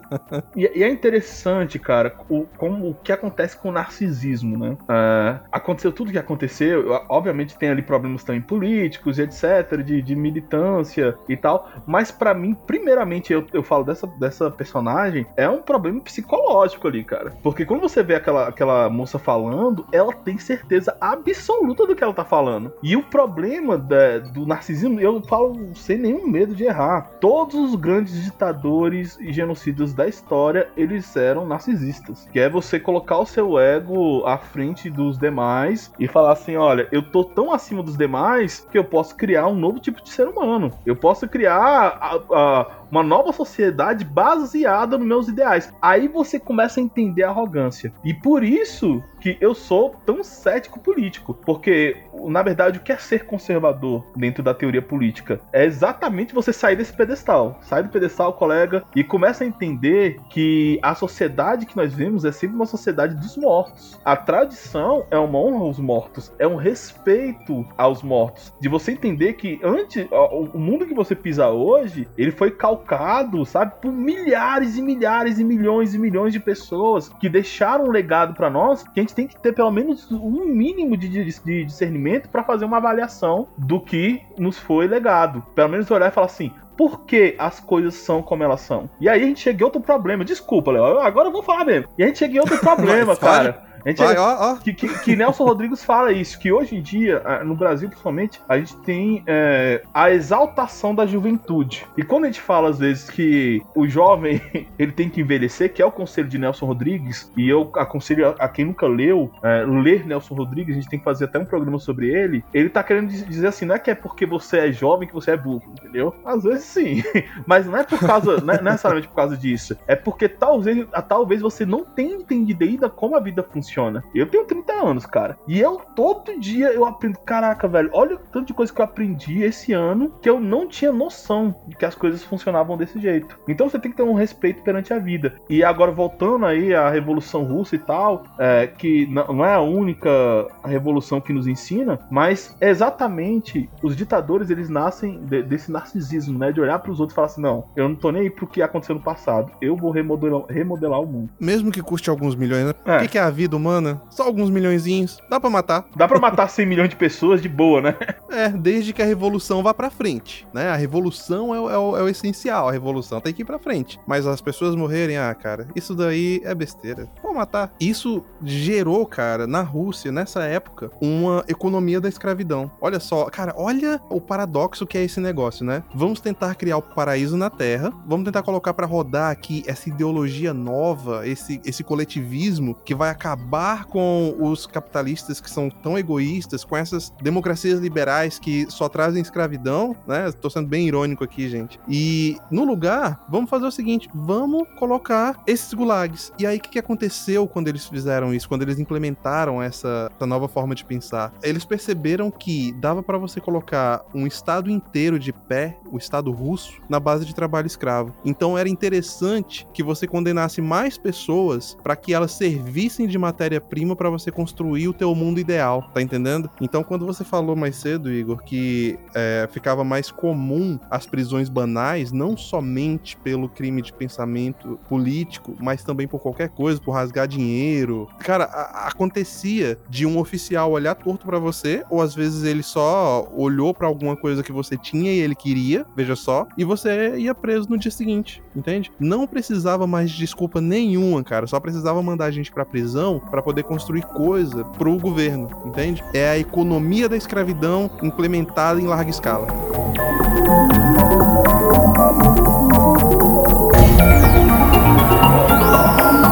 [LAUGHS] e, e, é interessante, cara, o, como, o que acontece com o narcisismo, né? É, aconteceu tudo o que aconteceu, obviamente tem ali problemas também políticos, etc., de, de militância e tal, mas para mim, primeiramente, eu, eu falo dessa, dessa personagem, é um problema psicológico ali, cara. Porque quando você vê aquela aquela moça falando, ela tem certeza absoluta do que ela tá falando. E o problema da, do narcisismo, eu falo sem nenhum medo de errar. Todos os grandes ditadores e genocidas da história, eles eram narcisistas. Que é você colocar o seu ego à frente dos demais e falar assim: olha, eu tô tão acima dos demais que eu posso criar um novo tipo de ser humano. Eu posso criar a, a, uma nova sociedade baseada nos meus ideais. Aí você começa a entender a arrogância. E por isso que eu sou tão cético político. Porque, na verdade, o que é ser conservador dentro da teoria política? É exatamente você sair desse pedestal. Sai do pedestal, colega, e começa a entender que a sociedade que nós vemos é sempre uma sociedade dos mortos. A tradição é uma honra aos mortos, é um respeito aos mortos. De você entender que antes, o mundo que você pisa hoje, ele foi calcado, sabe, por milhares e milhares e milhões e milhões de pessoas que deixaram um legado para nós que a gente tem que ter pelo menos um mínimo de, de, de discernimento para fazer uma avaliação do que nos foi legado. Pelo menos olhar e falar assim: por que as coisas são como elas são. E aí a gente chega em outro problema. Desculpa, Léo. Agora eu vou falar mesmo. E a gente chega em outro [LAUGHS] problema, cara. A gente Vai, ó, ó. Que, que, que, Nelson Rodrigues fala isso, que hoje em dia, no Brasil principalmente, a gente tem é, a exaltação da juventude. E quando a gente fala às vezes que o jovem [LAUGHS] ele tem que envelhecer, que é o conselho de Nelson Rodrigues, e eu aconselho a, a quem nunca leu, é, ler Nelson Rodrigues, a gente tem que fazer até um programa sobre ele. Ele tá querendo dizer assim, não é que é porque você é jovem que você é burro, entendeu? Às vezes sim, [LAUGHS] mas não é por causa, não é necessariamente por causa disso. É porque talvez, talvez você não tenha entendido ainda como a vida funciona funciona. Eu tenho 30 anos, cara. E eu todo dia eu aprendo. Caraca, velho, olha o tanto de coisa que eu aprendi esse ano que eu não tinha noção de que as coisas funcionavam desse jeito. Então você tem que ter um respeito perante a vida. E agora, voltando aí à Revolução Russa e tal, é, que não é a única revolução que nos ensina, mas exatamente os ditadores eles nascem de, desse narcisismo, né? De olhar para os outros e falar assim: não, eu não tô nem aí pro que aconteceu no passado. Eu vou remodelar, remodelar o mundo. Mesmo que custe alguns milhões, né? É. O que, que é a vida humana, só alguns milhõeszinhos, dá para matar. Dá para matar 100 milhões de pessoas de boa, né? [LAUGHS] É, desde que a revolução vá para frente, né? A revolução é o, é, o, é o, essencial, a revolução tem que ir para frente. Mas as pessoas morrerem, ah, cara, isso daí é besteira. Vou matar. Isso gerou, cara, na Rússia, nessa época, uma economia da escravidão. Olha só, cara, olha o paradoxo que é esse negócio, né? Vamos tentar criar o paraíso na Terra, vamos tentar colocar para rodar aqui essa ideologia nova, esse, esse coletivismo que vai acabar acabar com os capitalistas que são tão egoístas, com essas democracias liberais que só trazem escravidão, né? Tô sendo bem irônico aqui, gente. E no lugar, vamos fazer o seguinte: vamos colocar esses gulags. E aí, o que, que aconteceu quando eles fizeram isso? Quando eles implementaram essa, essa nova forma de pensar? Eles perceberam que dava para você colocar um estado inteiro de pé, o estado russo, na base de trabalho escravo. Então era interessante que você condenasse mais pessoas para que elas servissem de matéria matéria-prima para você construir o teu mundo ideal, tá entendendo? Então, quando você falou mais cedo, Igor, que é, ficava mais comum as prisões banais, não somente pelo crime de pensamento político, mas também por qualquer coisa, por rasgar dinheiro. Cara, acontecia de um oficial olhar torto para você, ou às vezes ele só olhou para alguma coisa que você tinha e ele queria, veja só, e você ia preso no dia seguinte, entende? Não precisava mais de desculpa nenhuma, cara, só precisava mandar a gente pra prisão para poder construir coisa para o governo, entende? É a economia da escravidão implementada em larga escala.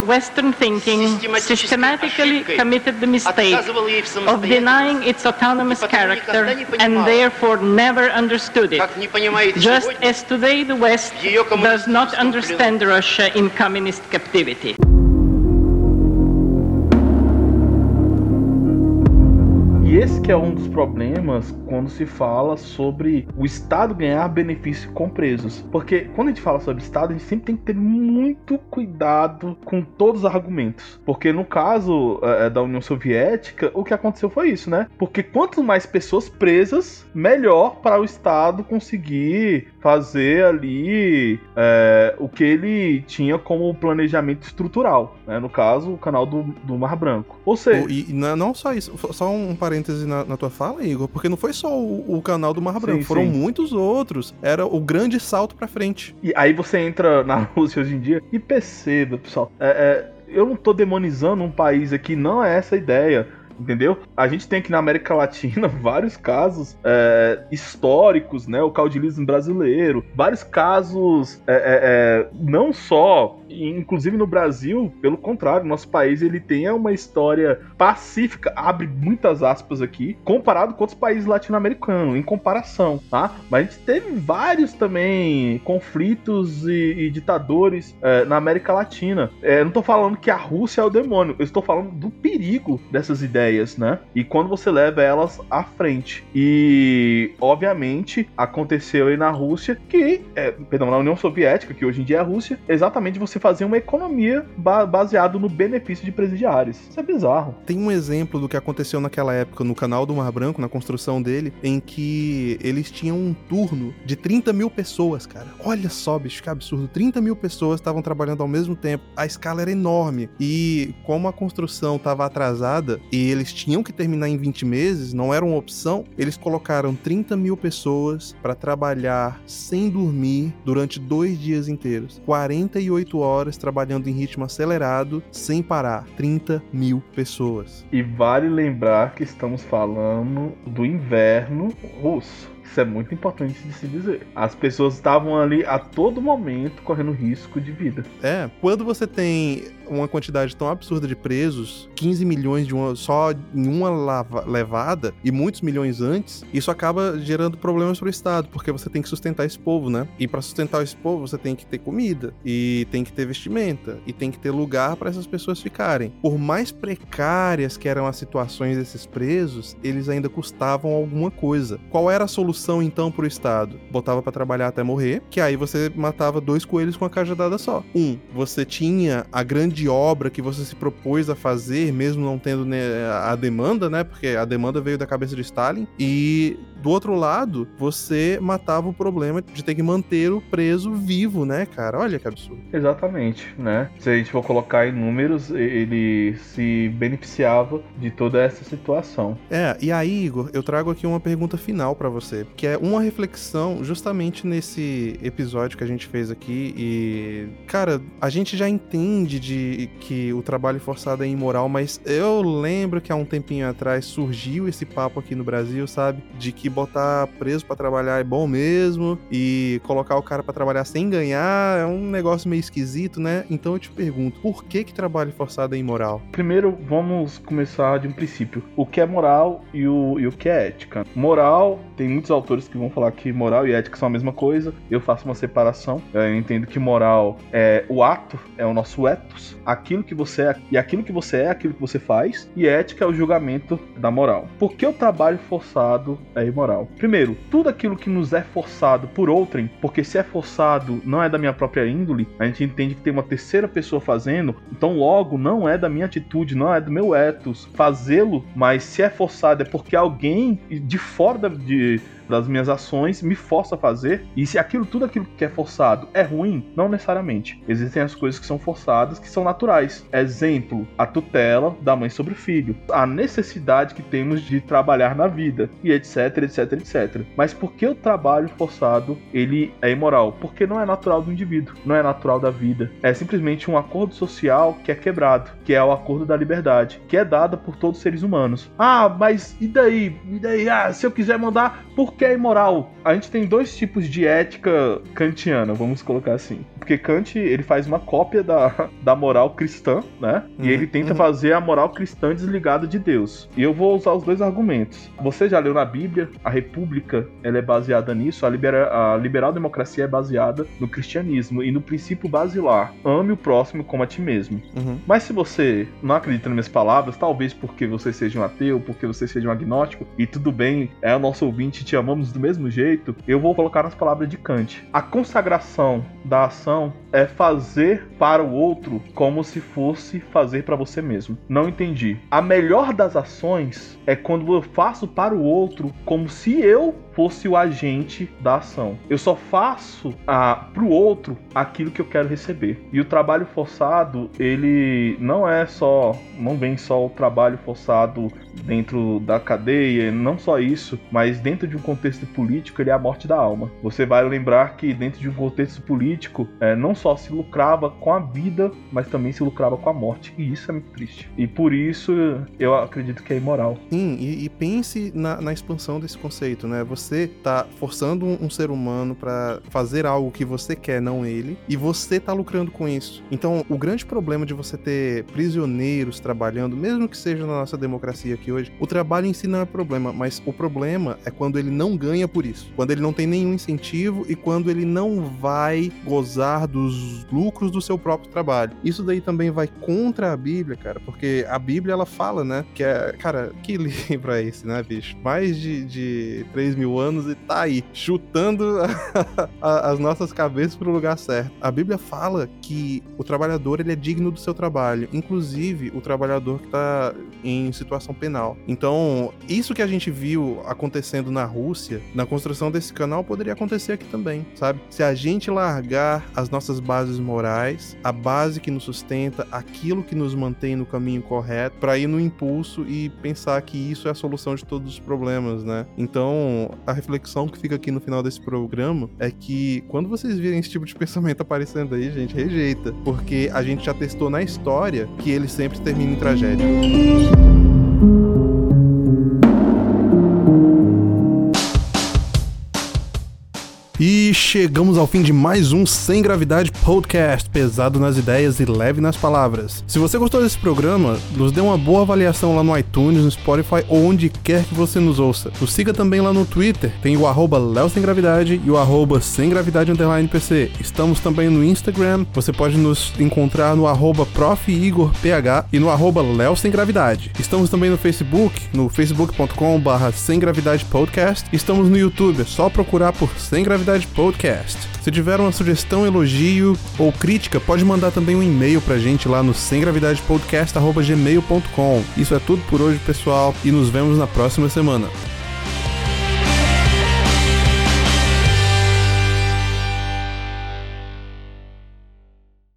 Western thinking systematically committed the mistake of denying its autonomous character and therefore never understood it, just as today the West does not understand Russia in communist captivity. Esse que é um dos problemas quando se fala sobre o Estado ganhar benefício com presos. Porque quando a gente fala sobre Estado, a gente sempre tem que ter muito cuidado com todos os argumentos. Porque no caso é, da União Soviética, o que aconteceu foi isso, né? Porque quanto mais pessoas presas, melhor para o Estado conseguir fazer ali é, o que ele tinha como planejamento estrutural. Né? No caso, o canal do, do Mar Branco. Ou seja. E, e não só isso, só um parêntese na, na, tua fala, Igor, porque não foi só o, o canal do Mar Branco, sim, foram sim. muitos outros. Era o grande salto para frente. E aí você entra na [LAUGHS] Rússia hoje em dia e perceba, pessoal. É, é, eu não tô demonizando um país aqui, não é essa a ideia entendeu? A gente tem aqui na América Latina [LAUGHS] vários casos é, históricos, né? O caudilismo brasileiro, vários casos é, é, é, não só, inclusive no Brasil, pelo contrário, nosso país ele tem uma história pacífica, abre muitas aspas aqui, comparado com outros países latino-americanos, em comparação, tá? Mas a gente teve vários também conflitos e, e ditadores é, na América Latina. É, não tô falando que a Rússia é o demônio, eu estou falando do perigo dessas ideias ideias, né? E quando você leva elas à frente. E, obviamente, aconteceu aí na Rússia que, é, perdão, na União Soviética, que hoje em dia é a Rússia, exatamente você fazer uma economia ba baseado no benefício de presidiários. Isso é bizarro. Tem um exemplo do que aconteceu naquela época no canal do Mar Branco, na construção dele, em que eles tinham um turno de 30 mil pessoas, cara. Olha só, bicho, que absurdo. 30 mil pessoas estavam trabalhando ao mesmo tempo. A escala era enorme. E como a construção estava atrasada e eles tinham que terminar em 20 meses, não era uma opção, eles colocaram 30 mil pessoas para trabalhar sem dormir durante dois dias inteiros. 48 horas trabalhando em ritmo acelerado, sem parar. 30 mil pessoas. E vale lembrar que estamos falando do inverno russo. Isso é muito importante de se dizer. As pessoas estavam ali a todo momento correndo risco de vida. É, quando você tem uma quantidade tão absurda de presos, 15 milhões de uma, só em uma lava, levada e muitos milhões antes, isso acaba gerando problemas para o Estado, porque você tem que sustentar esse povo, né? E para sustentar esse povo, você tem que ter comida, e tem que ter vestimenta, e tem que ter lugar para essas pessoas ficarem. Por mais precárias que eram as situações desses presos, eles ainda custavam alguma coisa. Qual era a solução então para o Estado? Botava para trabalhar até morrer, que aí você matava dois coelhos com a cajadada só. Um, você tinha a grande de obra que você se propôs a fazer, mesmo não tendo né, a demanda, né? Porque a demanda veio da cabeça de Stalin. E do outro lado, você matava o problema de ter que manter o preso vivo, né, cara? Olha que absurdo. Exatamente, né? Se a gente for colocar em números, ele se beneficiava de toda essa situação. É, e aí, Igor, eu trago aqui uma pergunta final para você, que é uma reflexão justamente nesse episódio que a gente fez aqui e, cara, a gente já entende de que o trabalho forçado é imoral, mas eu lembro que há um tempinho atrás surgiu esse papo aqui no Brasil, sabe? De que botar preso para trabalhar é bom mesmo e colocar o cara para trabalhar sem ganhar é um negócio meio esquisito, né? Então eu te pergunto, por que que trabalho forçado é imoral? Primeiro, vamos começar de um princípio. O que é moral e o, e o que é ética? Moral, tem muitos autores que vão falar que moral e ética são a mesma coisa. Eu faço uma separação. Eu entendo que moral é o ato, é o nosso ethos, aquilo que você é e aquilo que você é, aquilo que você faz. E ética é o julgamento da moral. Por que o trabalho forçado é imoral? moral. Primeiro, tudo aquilo que nos é forçado por outrem, porque se é forçado não é da minha própria índole, a gente entende que tem uma terceira pessoa fazendo, então logo não é da minha atitude, não é do meu ethos fazê-lo, mas se é forçado é porque alguém de fora de das minhas ações me força a fazer. E se aquilo, tudo aquilo que é forçado é ruim, não necessariamente. Existem as coisas que são forçadas que são naturais. Exemplo, a tutela da mãe sobre o filho, a necessidade que temos de trabalhar na vida e etc, etc, etc. Mas por que o trabalho forçado ele é imoral? Porque não é natural do indivíduo, não é natural da vida. É simplesmente um acordo social que é quebrado, que é o acordo da liberdade, que é dada por todos os seres humanos. Ah, mas e daí? E daí? Ah, se eu quiser mandar, por que é imoral? A gente tem dois tipos de ética kantiana, vamos colocar assim. Porque Kant, ele faz uma cópia da, [LAUGHS] da moral cristã, né? Uhum, e ele tenta uhum. fazer a moral cristã desligada de Deus. E eu vou usar os dois argumentos. Você já leu na Bíblia, a República, ela é baseada nisso, a, libera, a liberal democracia é baseada no cristianismo e no princípio basilar, ame o próximo como a ti mesmo. Uhum. Mas se você não acredita nas minhas palavras, talvez porque você seja um ateu, porque você seja um agnóstico, e tudo bem, é o nosso ouvinte, te amamos do mesmo jeito, eu vou colocar nas palavras de Kant. A consagração da ação é fazer para o outro como se fosse fazer para você mesmo. Não entendi. A melhor das ações é quando eu faço para o outro como se eu fosse o agente da ação. Eu só faço a, pro outro aquilo que eu quero receber. E o trabalho forçado, ele não é só, não vem só o trabalho forçado dentro da cadeia, não só isso, mas dentro de um contexto político, ele é a morte da alma. Você vai lembrar que dentro de um contexto político, é, não só se lucrava com a vida, mas também se lucrava com a morte. E isso é muito triste. E por isso eu acredito que é imoral. Sim, e, e pense na, na, expansão desse conceito, né? Você tá forçando um, um ser humano para fazer algo que você quer, não ele, e você tá lucrando com isso. Então, o grande problema de você ter prisioneiros trabalhando, mesmo que seja na nossa democracia aqui hoje, o trabalho em si não é problema, mas o problema é quando ele não ganha por isso, quando ele não tem nenhum incentivo e quando ele não vai gozar dos lucros do seu próprio trabalho. Isso daí também vai contra a Bíblia, cara, porque a Bíblia ela fala, né, que é, cara, que [LAUGHS] livro é esse, né, bicho? Mais de, de 3 mil anos e tá aí, chutando [LAUGHS] as nossas cabeças pro lugar certo. A Bíblia fala que o trabalhador ele é digno do seu trabalho, inclusive o trabalhador que tá em situação penal. Então, isso que a gente viu acontecendo na Rússia, na construção desse canal, poderia acontecer aqui também, sabe? Se a gente largar as nossas bases morais, a base que nos sustenta, aquilo que nos mantém no caminho correto, para ir no impulso e pensar que isso é a solução de todos os problemas, né? Então, a reflexão que fica aqui no final desse programa é que quando vocês virem esse tipo de pensamento aparecendo aí, gente, rejeita, porque a gente já testou na história que ele sempre termina em tragédia. E chegamos ao fim de mais um Sem Gravidade Podcast, pesado nas ideias e leve nas palavras. Se você gostou desse programa, nos dê uma boa avaliação lá no iTunes, no Spotify ou onde quer que você nos ouça. Nos siga também lá no Twitter, tem o arroba Sem Gravidade e o arroba Sem Gravidade Underline PC. Estamos também no Instagram, você pode nos encontrar no arroba ProfIgorPH e no arroba Sem Gravidade. Estamos também no Facebook, no facebook.com barra Sem Gravidade Podcast. Estamos no YouTube, é só procurar por Sem Gravidade Gravidade Podcast. Se tiver uma sugestão, elogio ou crítica, pode mandar também um e-mail pra gente lá no semgravidadepodcast.gmail.com. Isso é tudo por hoje, pessoal, e nos vemos na próxima semana.